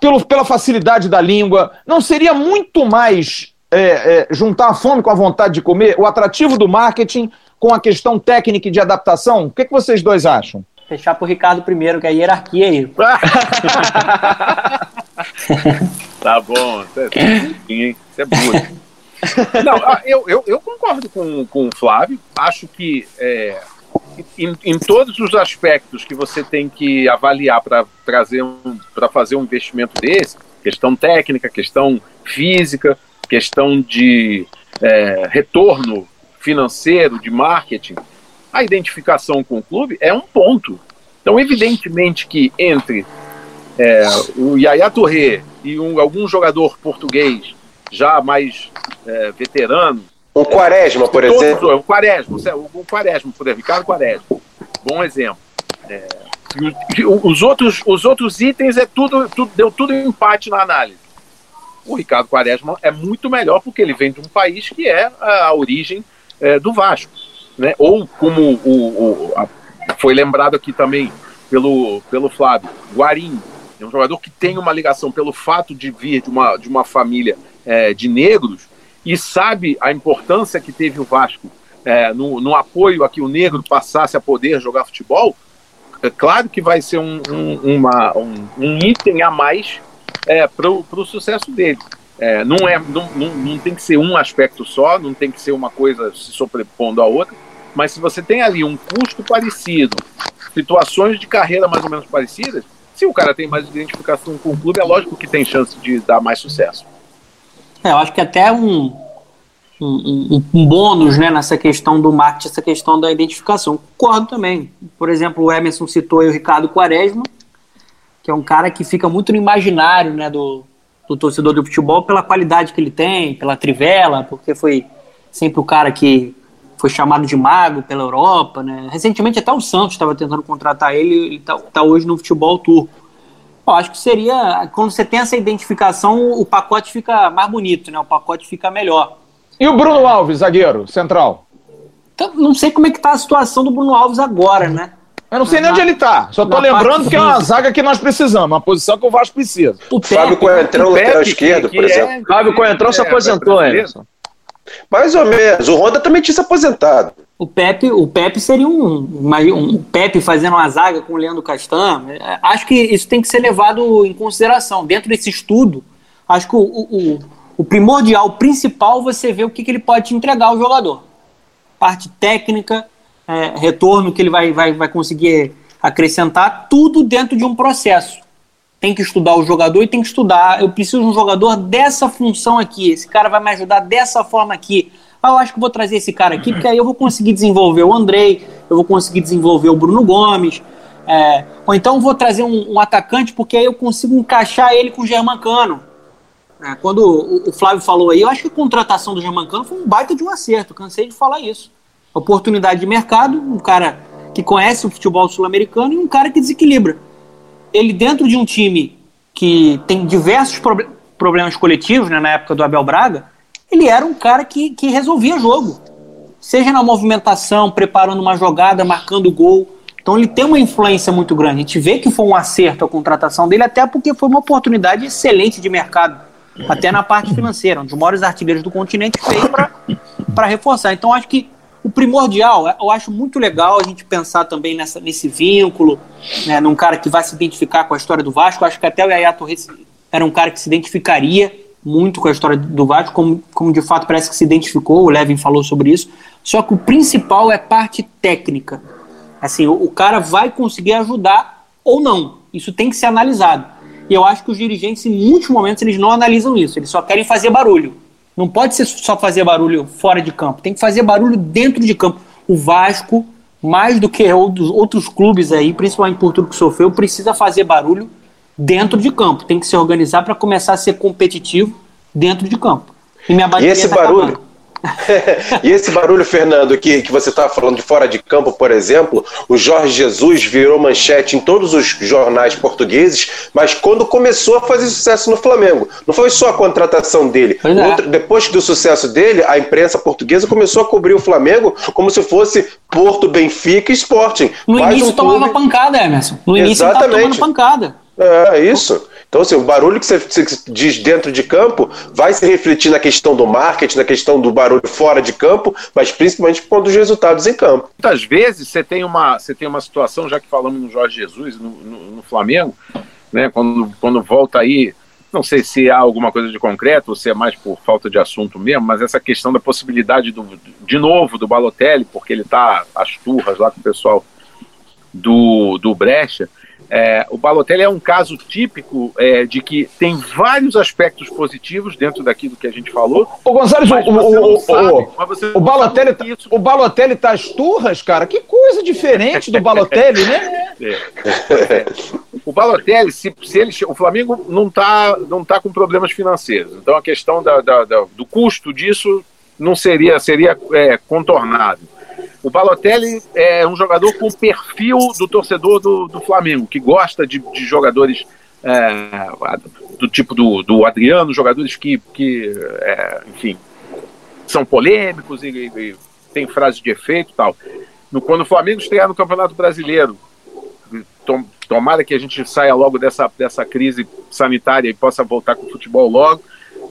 pelo, pela facilidade da língua? Não seria muito mais é, é, juntar a fome com a vontade de comer, o atrativo do marketing com a questão técnica e de adaptação? O que, que vocês dois acham? Fechar pro Ricardo primeiro, que é a hierarquia aí. tá bom. Isso é burro. Não, eu, eu, eu, concordo com, com o Flávio. Acho que é, em, em, todos os aspectos que você tem que avaliar para trazer um, para fazer um investimento desse, questão técnica, questão física, questão de é, retorno financeiro, de marketing, a identificação com o clube é um ponto. Então, evidentemente que entre é, o Yaya Touré e um, algum jogador português já mais é, veterano. O Quaresma, por todos, exemplo. O Quaresma, o Quaresma, por exemplo, Ricardo Quaresma. Bom exemplo. É, os, outros, os outros itens é tudo, tudo, deu tudo empate na análise. O Ricardo Quaresma é muito melhor porque ele vem de um país que é a, a origem é, do Vasco. Né? Ou como o, o a, foi lembrado aqui também pelo, pelo Flávio, Guarim, é um jogador que tem uma ligação pelo fato de vir de uma, de uma família é, de negros e sabe a importância que teve o Vasco é, no, no, apoio a que o negro passasse a poder jogar futebol. É claro que vai ser um, um, uma, um, um item a mais é, para o sucesso dele. É, não, é, não, não, não tem que ser um aspecto só, não tem que ser uma coisa se sobrepondo à outra, mas se você tem ali um custo parecido, situações de carreira mais ou menos parecidas, se o cara tem mais identificação com o clube, é lógico que tem chance de dar mais sucesso. É, eu acho que até um, um, um, bônus né, nessa questão do marketing, essa questão da identificação. Concordo também. Por exemplo, o Emerson citou o Ricardo Quaresma, que é um cara que fica muito no imaginário né, do, do torcedor do futebol pela qualidade que ele tem, pela trivela, porque foi sempre o cara que foi chamado de mago pela Europa, né? Recentemente até o Santos estava tentando contratar ele, ele está tá hoje no futebol turco. Eu acho que seria, quando você tem essa identificação, o pacote fica mais bonito, né? O pacote fica melhor. E o Bruno Alves, zagueiro, central? Então, não sei como é que tá a situação do Bruno Alves agora, né? Eu não sei nem onde ele tá. Só tô lembrando que é uma zaga que nós precisamos, uma posição que o Vasco precisa. O Fábio Coentrão, lateral esquerdo, por exemplo. É, Fábio Coentrão se aposentou, Emerson. Mais ou menos. O Honda também tinha se aposentado. O Pepe, o Pepe seria um, um Pepe fazendo uma zaga com o Leandro Castan. Acho que isso tem que ser levado em consideração. Dentro desse estudo, acho que o, o, o primordial, o principal, você vê o que, que ele pode te entregar ao jogador. Parte técnica, é, retorno que ele vai, vai, vai conseguir acrescentar, tudo dentro de um processo. Tem que estudar o jogador e tem que estudar. Eu preciso de um jogador dessa função aqui. Esse cara vai me ajudar dessa forma aqui. Ah, eu acho que vou trazer esse cara aqui, porque aí eu vou conseguir desenvolver o Andrei, eu vou conseguir desenvolver o Bruno Gomes. É, ou então vou trazer um, um, atacante, porque aí eu consigo encaixar ele com o Germancano. É, quando o, o, Flávio falou aí, eu acho que a contratação do Germancano foi um baita de um acerto, cansei de falar isso oportunidade de mercado, um cara que conhece o futebol sul-americano e um cara que desequilibra. Ele dentro de um time que tem diversos proble problemas coletivos, né, na época do Abel Braga, ele era um cara que, que resolvia jogo. Seja na movimentação, preparando uma jogada, marcando gol. Então ele tem uma influência muito grande. A gente vê que foi um acerto a contratação dele, até porque foi uma oportunidade excelente de mercado. Até na parte financeira, um dos maiores artilheiros do continente veio para reforçar. Então acho que o primordial, eu acho muito legal a gente pensar também nessa, nesse vínculo, né, num cara que vai se identificar com a história do Vasco. Eu acho que até o Yaya Torres era um cara que se identificaria muito com a história do Vasco, como, como de fato parece que se identificou, o Levin falou sobre isso. Só que o principal é parte técnica. Assim, o, o cara vai conseguir ajudar ou não. Isso tem que ser analisado. E eu acho que os dirigentes, em muitos momentos, eles não analisam isso, eles só querem fazer barulho. Não pode ser só fazer barulho fora de campo, tem que fazer barulho dentro de campo. O Vasco, mais do que outros, outros clubes aí, principalmente por tudo que sofreu, precisa fazer barulho dentro de campo. Tem que se organizar para começar a ser competitivo dentro de campo. E, minha e esse tá barulho, acabando. e esse barulho, Fernando, que, que você estava falando de fora de campo, por exemplo, o Jorge Jesus virou manchete em todos os jornais portugueses, mas quando começou a fazer sucesso no Flamengo. Não foi só a contratação dele. É. Outro, depois do sucesso dele, a imprensa portuguesa começou a cobrir o Flamengo como se fosse Porto, Benfica e Sporting. No início um tomava pancada, Emerson. No início Exatamente. tomando pancada. É, isso. Então, assim, o barulho que você, diz dentro de campo vai se refletir na questão do marketing, na questão do barulho fora de campo, mas principalmente quando os resultados em campo. Muitas vezes você tem uma, você tem uma situação, já que falamos no Jorge Jesus, no, no, no Flamengo, né, quando, quando volta aí, não sei se há alguma coisa de concreto ou se é mais por falta de assunto mesmo, mas essa questão da possibilidade do, de novo do Balotelli, porque ele está às turras lá com o pessoal do, do Brecha é, o Balotelli é um caso típico é, de que tem vários aspectos positivos dentro daquilo que a gente falou. O Gonzalez, o, o, sabe, o, o, Balotelli, tá, o Balotelli tá às turras, cara. Que coisa diferente do Balotelli, né? É. O Balotelli, se, se ele, o Flamengo não tá, não tá com problemas financeiros. Então a questão da, da, da, do custo disso não seria, seria é, contornável. O Balotelli é um jogador com o perfil do torcedor do, do Flamengo, que gosta de, de jogadores é, do tipo do, do Adriano, jogadores que, que é, enfim, são polêmicos e, e tem frases de efeito e tal. No, quando o Flamengo estrear no Campeonato Brasileiro, tom, tomara que a gente saia logo dessa, dessa crise sanitária e possa voltar com o futebol logo.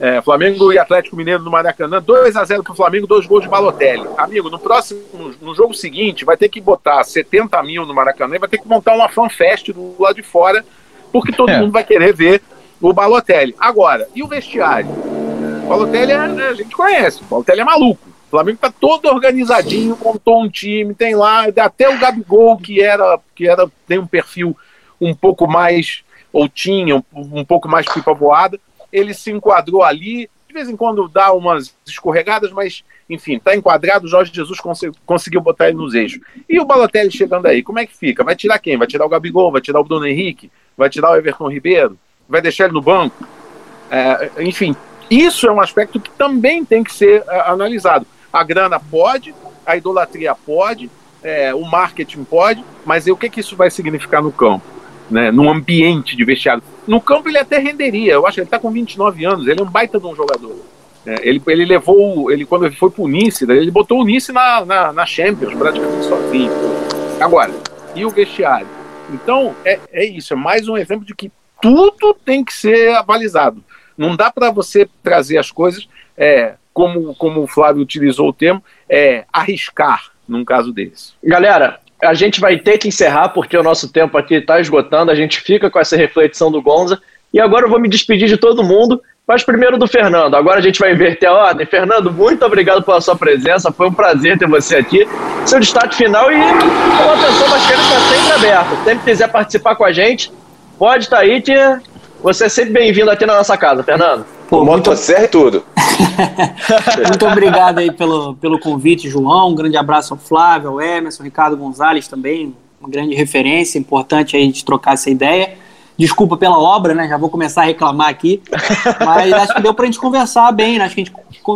É, Flamengo e Atlético Mineiro no Maracanã, 2 a 0 para o Flamengo, dois gols de Balotelli. Amigo, no próximo, no jogo seguinte, vai ter que botar 70 mil no Maracanã e vai ter que montar uma fanfest do lado de fora, porque todo é. mundo vai querer ver o Balotelli. Agora, e o vestiário? O Balotelli é, a gente conhece, o Balotelli é maluco. O Flamengo está todo organizadinho, montou um time, tem lá até o Gabigol que era que era tem um perfil um pouco mais ou tinha um, um pouco mais pipa voada ele se enquadrou ali, de vez em quando dá umas escorregadas, mas enfim, está enquadrado, o Jorge Jesus cons conseguiu botar ele nos eixos. E o Balotelli chegando aí, como é que fica? Vai tirar quem? Vai tirar o Gabigol, vai tirar o Bruno Henrique, vai tirar o Everton Ribeiro, vai deixar ele no banco? É, enfim, isso é um aspecto que também tem que ser é, analisado. A grana pode, a idolatria pode, é, o marketing pode, mas o que, que isso vai significar no campo? Né, num ambiente de vestiário. No campo ele até renderia, eu acho que ele está com 29 anos, ele é um baita de um jogador. É, ele, ele levou, ele quando ele foi pro Nice, ele botou o Nice na, na, na Champions praticamente sozinho. Agora, e o vestiário. Então, é, é isso, é mais um exemplo de que tudo tem que ser avalizado. Não dá para você trazer as coisas, é, como, como o Flávio utilizou o termo, é, arriscar num caso desse. Galera, a gente vai ter que encerrar porque o nosso tempo aqui está esgotando. A gente fica com essa reflexão do Gonza. E agora eu vou me despedir de todo mundo, mas primeiro do Fernando. Agora a gente vai inverter a ordem. Fernando, muito obrigado pela sua presença. Foi um prazer ter você aqui. Seu destaque final e a atenção basquete está sempre aberto. Sempre quiser participar com a gente, pode estar tá aí que você é sempre bem-vindo aqui na nossa casa, Fernando. Pô, Motosserra muito... e tudo. muito obrigado aí pelo, pelo convite, João. Um grande abraço ao Flávio, ao Emerson, Ricardo Gonzalez também, uma grande referência, importante aí de trocar essa ideia. Desculpa pela obra, né? Já vou começar a reclamar aqui. Mas acho que deu para a gente conversar bem, né? Acho que a gente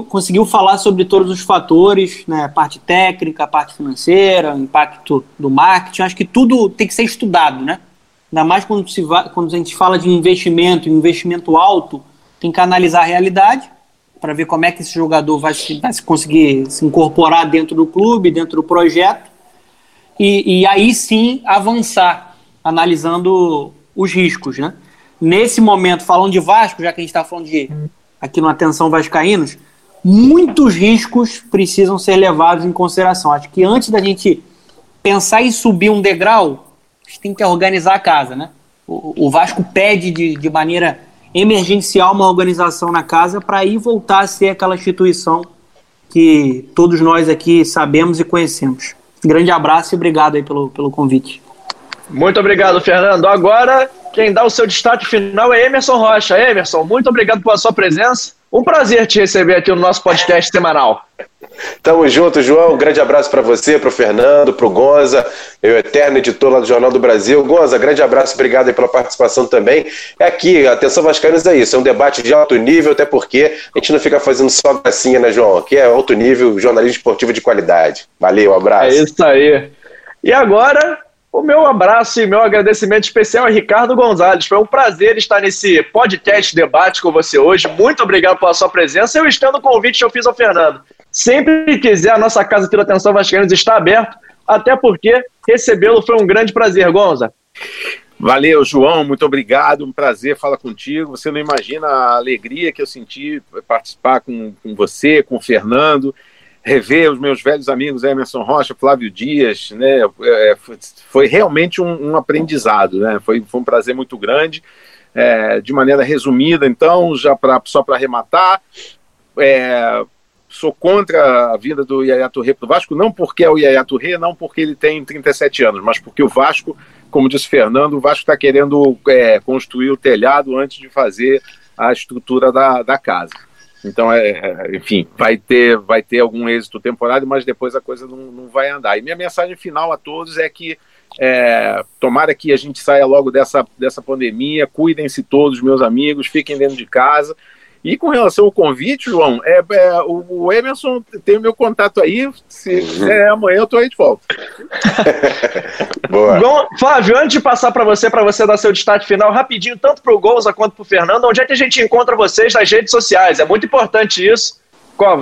conseguiu falar sobre todos os fatores, né? Parte técnica, parte financeira, impacto do marketing. Acho que tudo tem que ser estudado, né? Ainda mais quando, se va... quando a gente fala de investimento, investimento alto, tem que analisar a realidade para ver como é que esse jogador vai vai se conseguir se incorporar dentro do clube, dentro do projeto, e, e aí sim avançar, analisando os riscos. Né? Nesse momento, falando de Vasco, já que a gente está falando de aqui no Atenção Vascaínos, muitos riscos precisam ser levados em consideração. Acho que antes da gente pensar em subir um degrau, a gente tem que organizar a casa. Né? O, o Vasco pede de, de maneira emergencial uma organização na casa para aí voltar a ser aquela instituição que todos nós aqui sabemos e conhecemos. Grande abraço e obrigado aí pelo, pelo convite. Muito obrigado, Fernando. Agora, quem dá o seu destaque final é Emerson Rocha. Emerson, muito obrigado pela sua presença. Um prazer te receber aqui no nosso podcast semanal. Tamo junto, João. Um grande abraço para você, para o Fernando, para o Gonza, meu eterno editor lá do Jornal do Brasil. Gonza, grande abraço, obrigado pela participação também. É aqui, atenção Vascaínos é isso, é um debate de alto nível, até porque a gente não fica fazendo só gracinha, né, João? Aqui é alto nível, jornalismo esportivo de qualidade. Valeu, um abraço. É isso aí. E agora, o meu abraço e meu agradecimento especial a Ricardo Gonzalez. Foi um prazer estar nesse podcast debate com você hoje. Muito obrigado pela sua presença. Eu estendo o convite que eu fiz ao Fernando. Sempre que quiser, a nossa casa da Atenção Vascaínos está aberta, até porque recebê-lo foi um grande prazer, Gonza. Valeu, João, muito obrigado, um prazer falar contigo. Você não imagina a alegria que eu senti participar com, com você, com o Fernando, rever os meus velhos amigos Emerson Rocha, Flávio Dias, né? É, foi, foi, realmente um, um, aprendizado, né? Foi, foi um prazer muito grande. É, de maneira resumida, então, já pra, só para arrematar, é, sou contra a vinda do Yaya Touré para o Vasco, não porque é o Yaya Touré, não porque ele tem 37 anos, mas porque o Vasco, como disse Fernando, o Vasco está querendo é, construir o telhado antes de fazer a estrutura da, da casa. Então, é, é, enfim, vai ter, vai ter algum êxito temporário, mas depois a coisa não, não vai andar. E minha mensagem final a todos é que é, tomara que a gente saia logo dessa, dessa pandemia, cuidem-se todos, meus amigos, fiquem dentro de casa. E com relação ao convite, João, é, é o, Emerson tem o meu contato aí. Se é amanhã, eu estou aí de volta. Boa. Bom, Flávio, antes de passar para você, para você dar seu destaque final, rapidinho, tanto para o Gonza quanto para o Fernando, onde é que a gente encontra vocês nas redes sociais? É muito importante isso.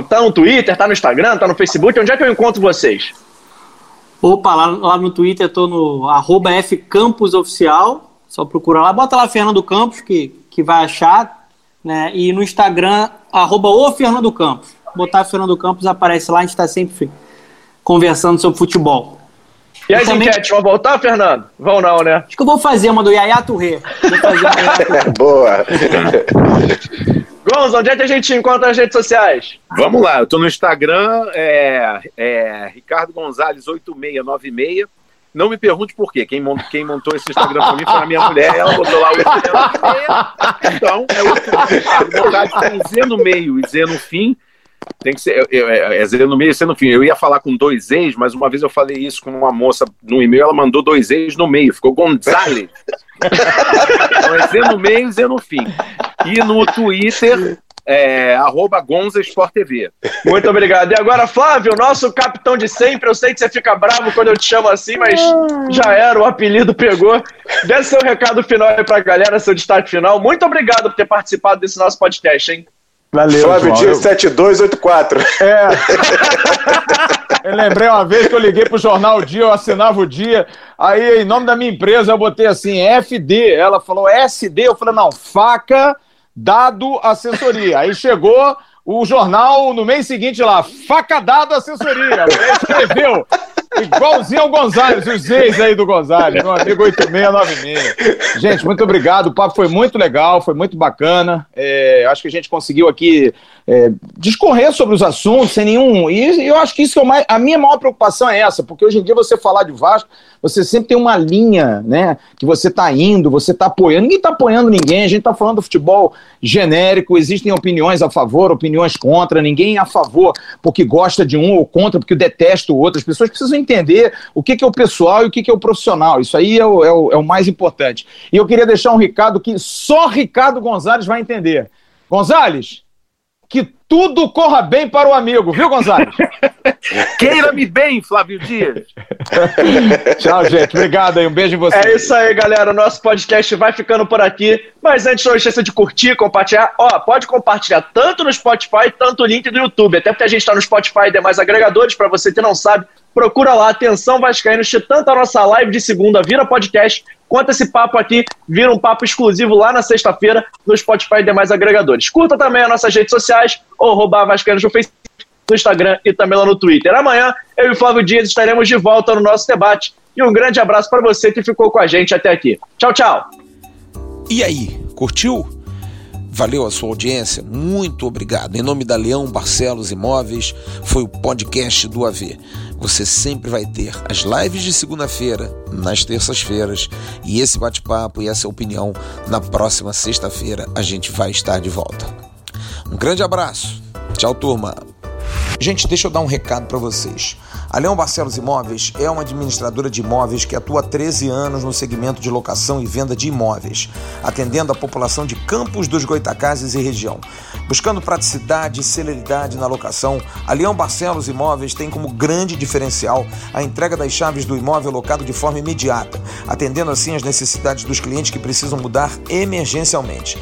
Tá no Twitter, tá no Instagram, tá no Facebook, onde é que eu encontro vocês? Opa, lá, lá no Twitter eu tô no arroba fcampusoficial, só procura lá, bota lá Fernando Campos, que, que vai achar, né? E no Instagram, arroba o Fernando Campos. Botar Fernando Campos aparece lá, a gente está sempre conversando sobre futebol. E as também... enquetes vão voltar, Fernando? Vão não, né? Acho que eu vou fazer uma do Yaya Touré. Vou fazer uma Boa! Gonzo, onde é que a gente encontra nas redes sociais? Vamos lá, eu estou no Instagram, é, é Ricardo Gonzalez 8696. Não me pergunte por quê. Quem, mont, quem montou esse Instagram pra mim foi a minha mulher. Ela botou lá o Então, é o com Z no meio e Z no fim. Tem que ser. É, é Z no meio e Z no fim. Eu ia falar com dois ex, mas uma vez eu falei isso com uma moça no e-mail, ela mandou dois ex no meio. Ficou Gonzalez. então é Z no meio e Z no fim. E no Twitter, é, arroba Gonza Sport TV. Muito obrigado. E agora, Flávio, nosso capitão de sempre. Eu sei que você fica bravo quando eu te chamo assim, mas já era, o apelido pegou. Dê seu recado final aí pra galera, seu destaque final. Muito obrigado por ter participado desse nosso podcast, hein? Valeu, Flávio Dias 7284. É. Eu lembrei uma vez que eu liguei pro jornal o dia, eu assinava o dia, aí em nome da minha empresa eu botei assim, FD. Ela falou SD, eu falei, não, faca, dado, assessoria. Aí chegou o jornal no mês seguinte lá, faca dado, assessoria. Escreveu. Igualzinho ao Gonzalez, os ex aí do Gonzalez, meu amigo 8696. Gente, muito obrigado. O papo foi muito legal, foi muito bacana. É, acho que a gente conseguiu aqui é, discorrer sobre os assuntos sem nenhum. E eu acho que isso é mais. A minha maior preocupação é essa, porque hoje em dia você falar de Vasco, você sempre tem uma linha, né? Que você está indo, você está apoiando. Ninguém está apoiando ninguém, a gente está falando do futebol genérico, existem opiniões a favor, opiniões contra, ninguém é a favor porque gosta de um ou contra porque detesta o outro. As pessoas precisam entender o que, que é o pessoal e o que, que é o profissional. Isso aí é o, é o, é o mais importante. E eu queria deixar um recado que só Ricardo Gonzalez vai entender. Gonzalez, que tudo corra bem para o amigo, viu, Gonzalez? Queira-me bem, Flávio Dias. Tchau, gente. Obrigado aí. Um beijo em você. É isso aí, galera. O nosso podcast vai ficando por aqui. Mas antes, não esqueça de curtir, compartilhar. Ó, pode compartilhar tanto no Spotify, tanto o link do YouTube. Até porque a gente está no Spotify e demais agregadores. Para você que não sabe, procura lá. Atenção, Vascaíno. Tanto a nossa live de segunda vira podcast, quanto esse papo aqui vira um papo exclusivo lá na sexta-feira no Spotify e demais agregadores. Curta também as nossas redes sociais, ou roubar Vascaínos no Facebook, no Instagram e também lá no Twitter. Amanhã, eu e Flávio Dias estaremos de volta no nosso debate. E um grande abraço para você que ficou com a gente até aqui. Tchau, tchau. E aí, curtiu? Valeu a sua audiência, muito obrigado. Em nome da Leão Barcelos Imóveis, foi o podcast do AV. Você sempre vai ter as lives de segunda-feira, nas terças-feiras, e esse bate-papo e essa opinião na próxima sexta-feira a gente vai estar de volta. Um grande abraço. Tchau, turma. Gente, deixa eu dar um recado para vocês. A Leão Barcelos Imóveis é uma administradora de imóveis que atua há 13 anos no segmento de locação e venda de imóveis, atendendo a população de Campos dos Goitacazes e região. Buscando praticidade e celeridade na locação, a Leão Barcelos Imóveis tem como grande diferencial a entrega das chaves do imóvel locado de forma imediata, atendendo assim as necessidades dos clientes que precisam mudar emergencialmente.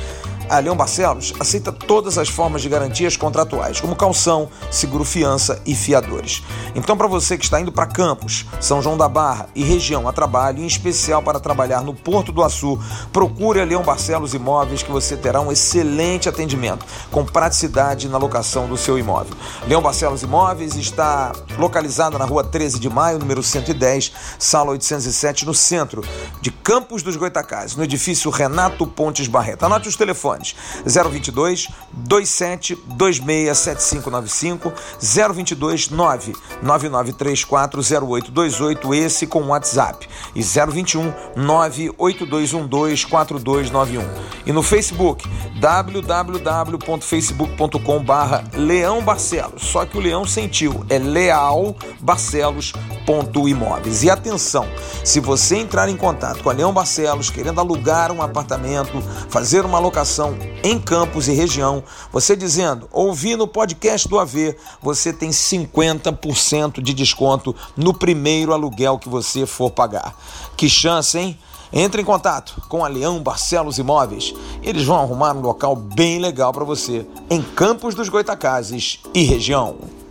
A Leão Barcelos aceita todas as formas de garantias contratuais, como calção, seguro fiança e fiadores. Então, para você que está indo para Campos, São João da Barra e região a trabalho, em especial para trabalhar no Porto do Açu, procure a Leão Barcelos Imóveis que você terá um excelente atendimento, com praticidade na locação do seu imóvel. Leão Barcelos Imóveis está localizada na rua 13 de maio, número 110, sala 807, no centro de Campos dos Goitacazes, no edifício Renato Pontes Barreto. Anote os telefones. 022 27 26 7595 022 9 9934 0828 esse com WhatsApp. E 021 98212 4291 e no Facebook www.facebook.com barra Leão Barcelos. Só que o Leão sentiu é Leal Barcelos ponto imóveis. E atenção se você entrar em contato com a Leão Barcelos querendo alugar um apartamento fazer uma locação em Campos e região, você dizendo, ouvi no podcast do AV, você tem 50% de desconto no primeiro aluguel que você for pagar. Que chance, hein? Entre em contato com a Leão Barcelos Imóveis. Eles vão arrumar um local bem legal para você em Campos dos Goitacazes e região.